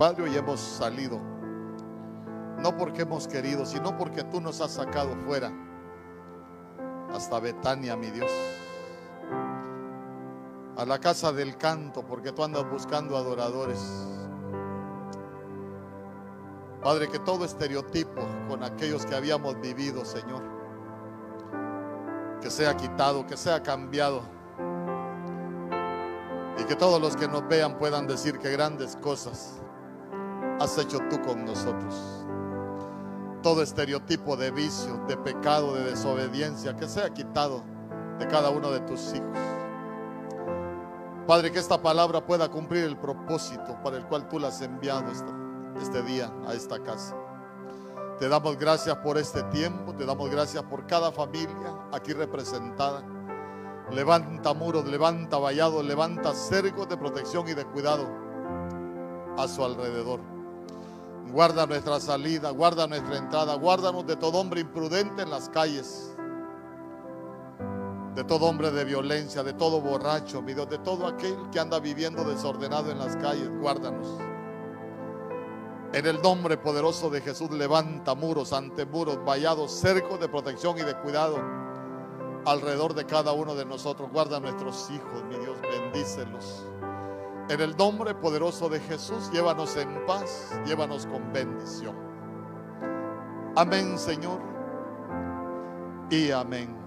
Padre, hoy hemos salido. No porque hemos querido, sino porque tú nos has sacado fuera. hasta Betania, mi Dios. A la casa del canto, porque tú andas buscando adoradores. Padre, que todo estereotipo con aquellos que habíamos vivido, Señor, que sea quitado, que sea cambiado. Y que todos los que nos vean puedan decir que grandes cosas has hecho tú con nosotros. Todo estereotipo de vicio, de pecado, de desobediencia, que sea quitado de cada uno de tus hijos. Padre, que esta palabra pueda cumplir el propósito para el cual tú la has enviado este día a esta casa. Te damos gracias por este tiempo, te damos gracias por cada familia aquí representada. Levanta muros, levanta vallados, levanta cercos de protección y de cuidado a su alrededor. Guarda nuestra salida, guarda nuestra entrada, guárdanos de todo hombre imprudente en las calles, de todo hombre de violencia, de todo borracho, mi Dios, de todo aquel que anda viviendo desordenado en las calles, guárdanos. En el nombre poderoso de Jesús, levanta muros, ante muros, vallados, cercos de protección y de cuidado alrededor de cada uno de nosotros. Guarda a nuestros hijos, mi Dios, bendícelos. En el nombre poderoso de Jesús, llévanos en paz, llévanos con bendición. Amén, Señor. Y amén.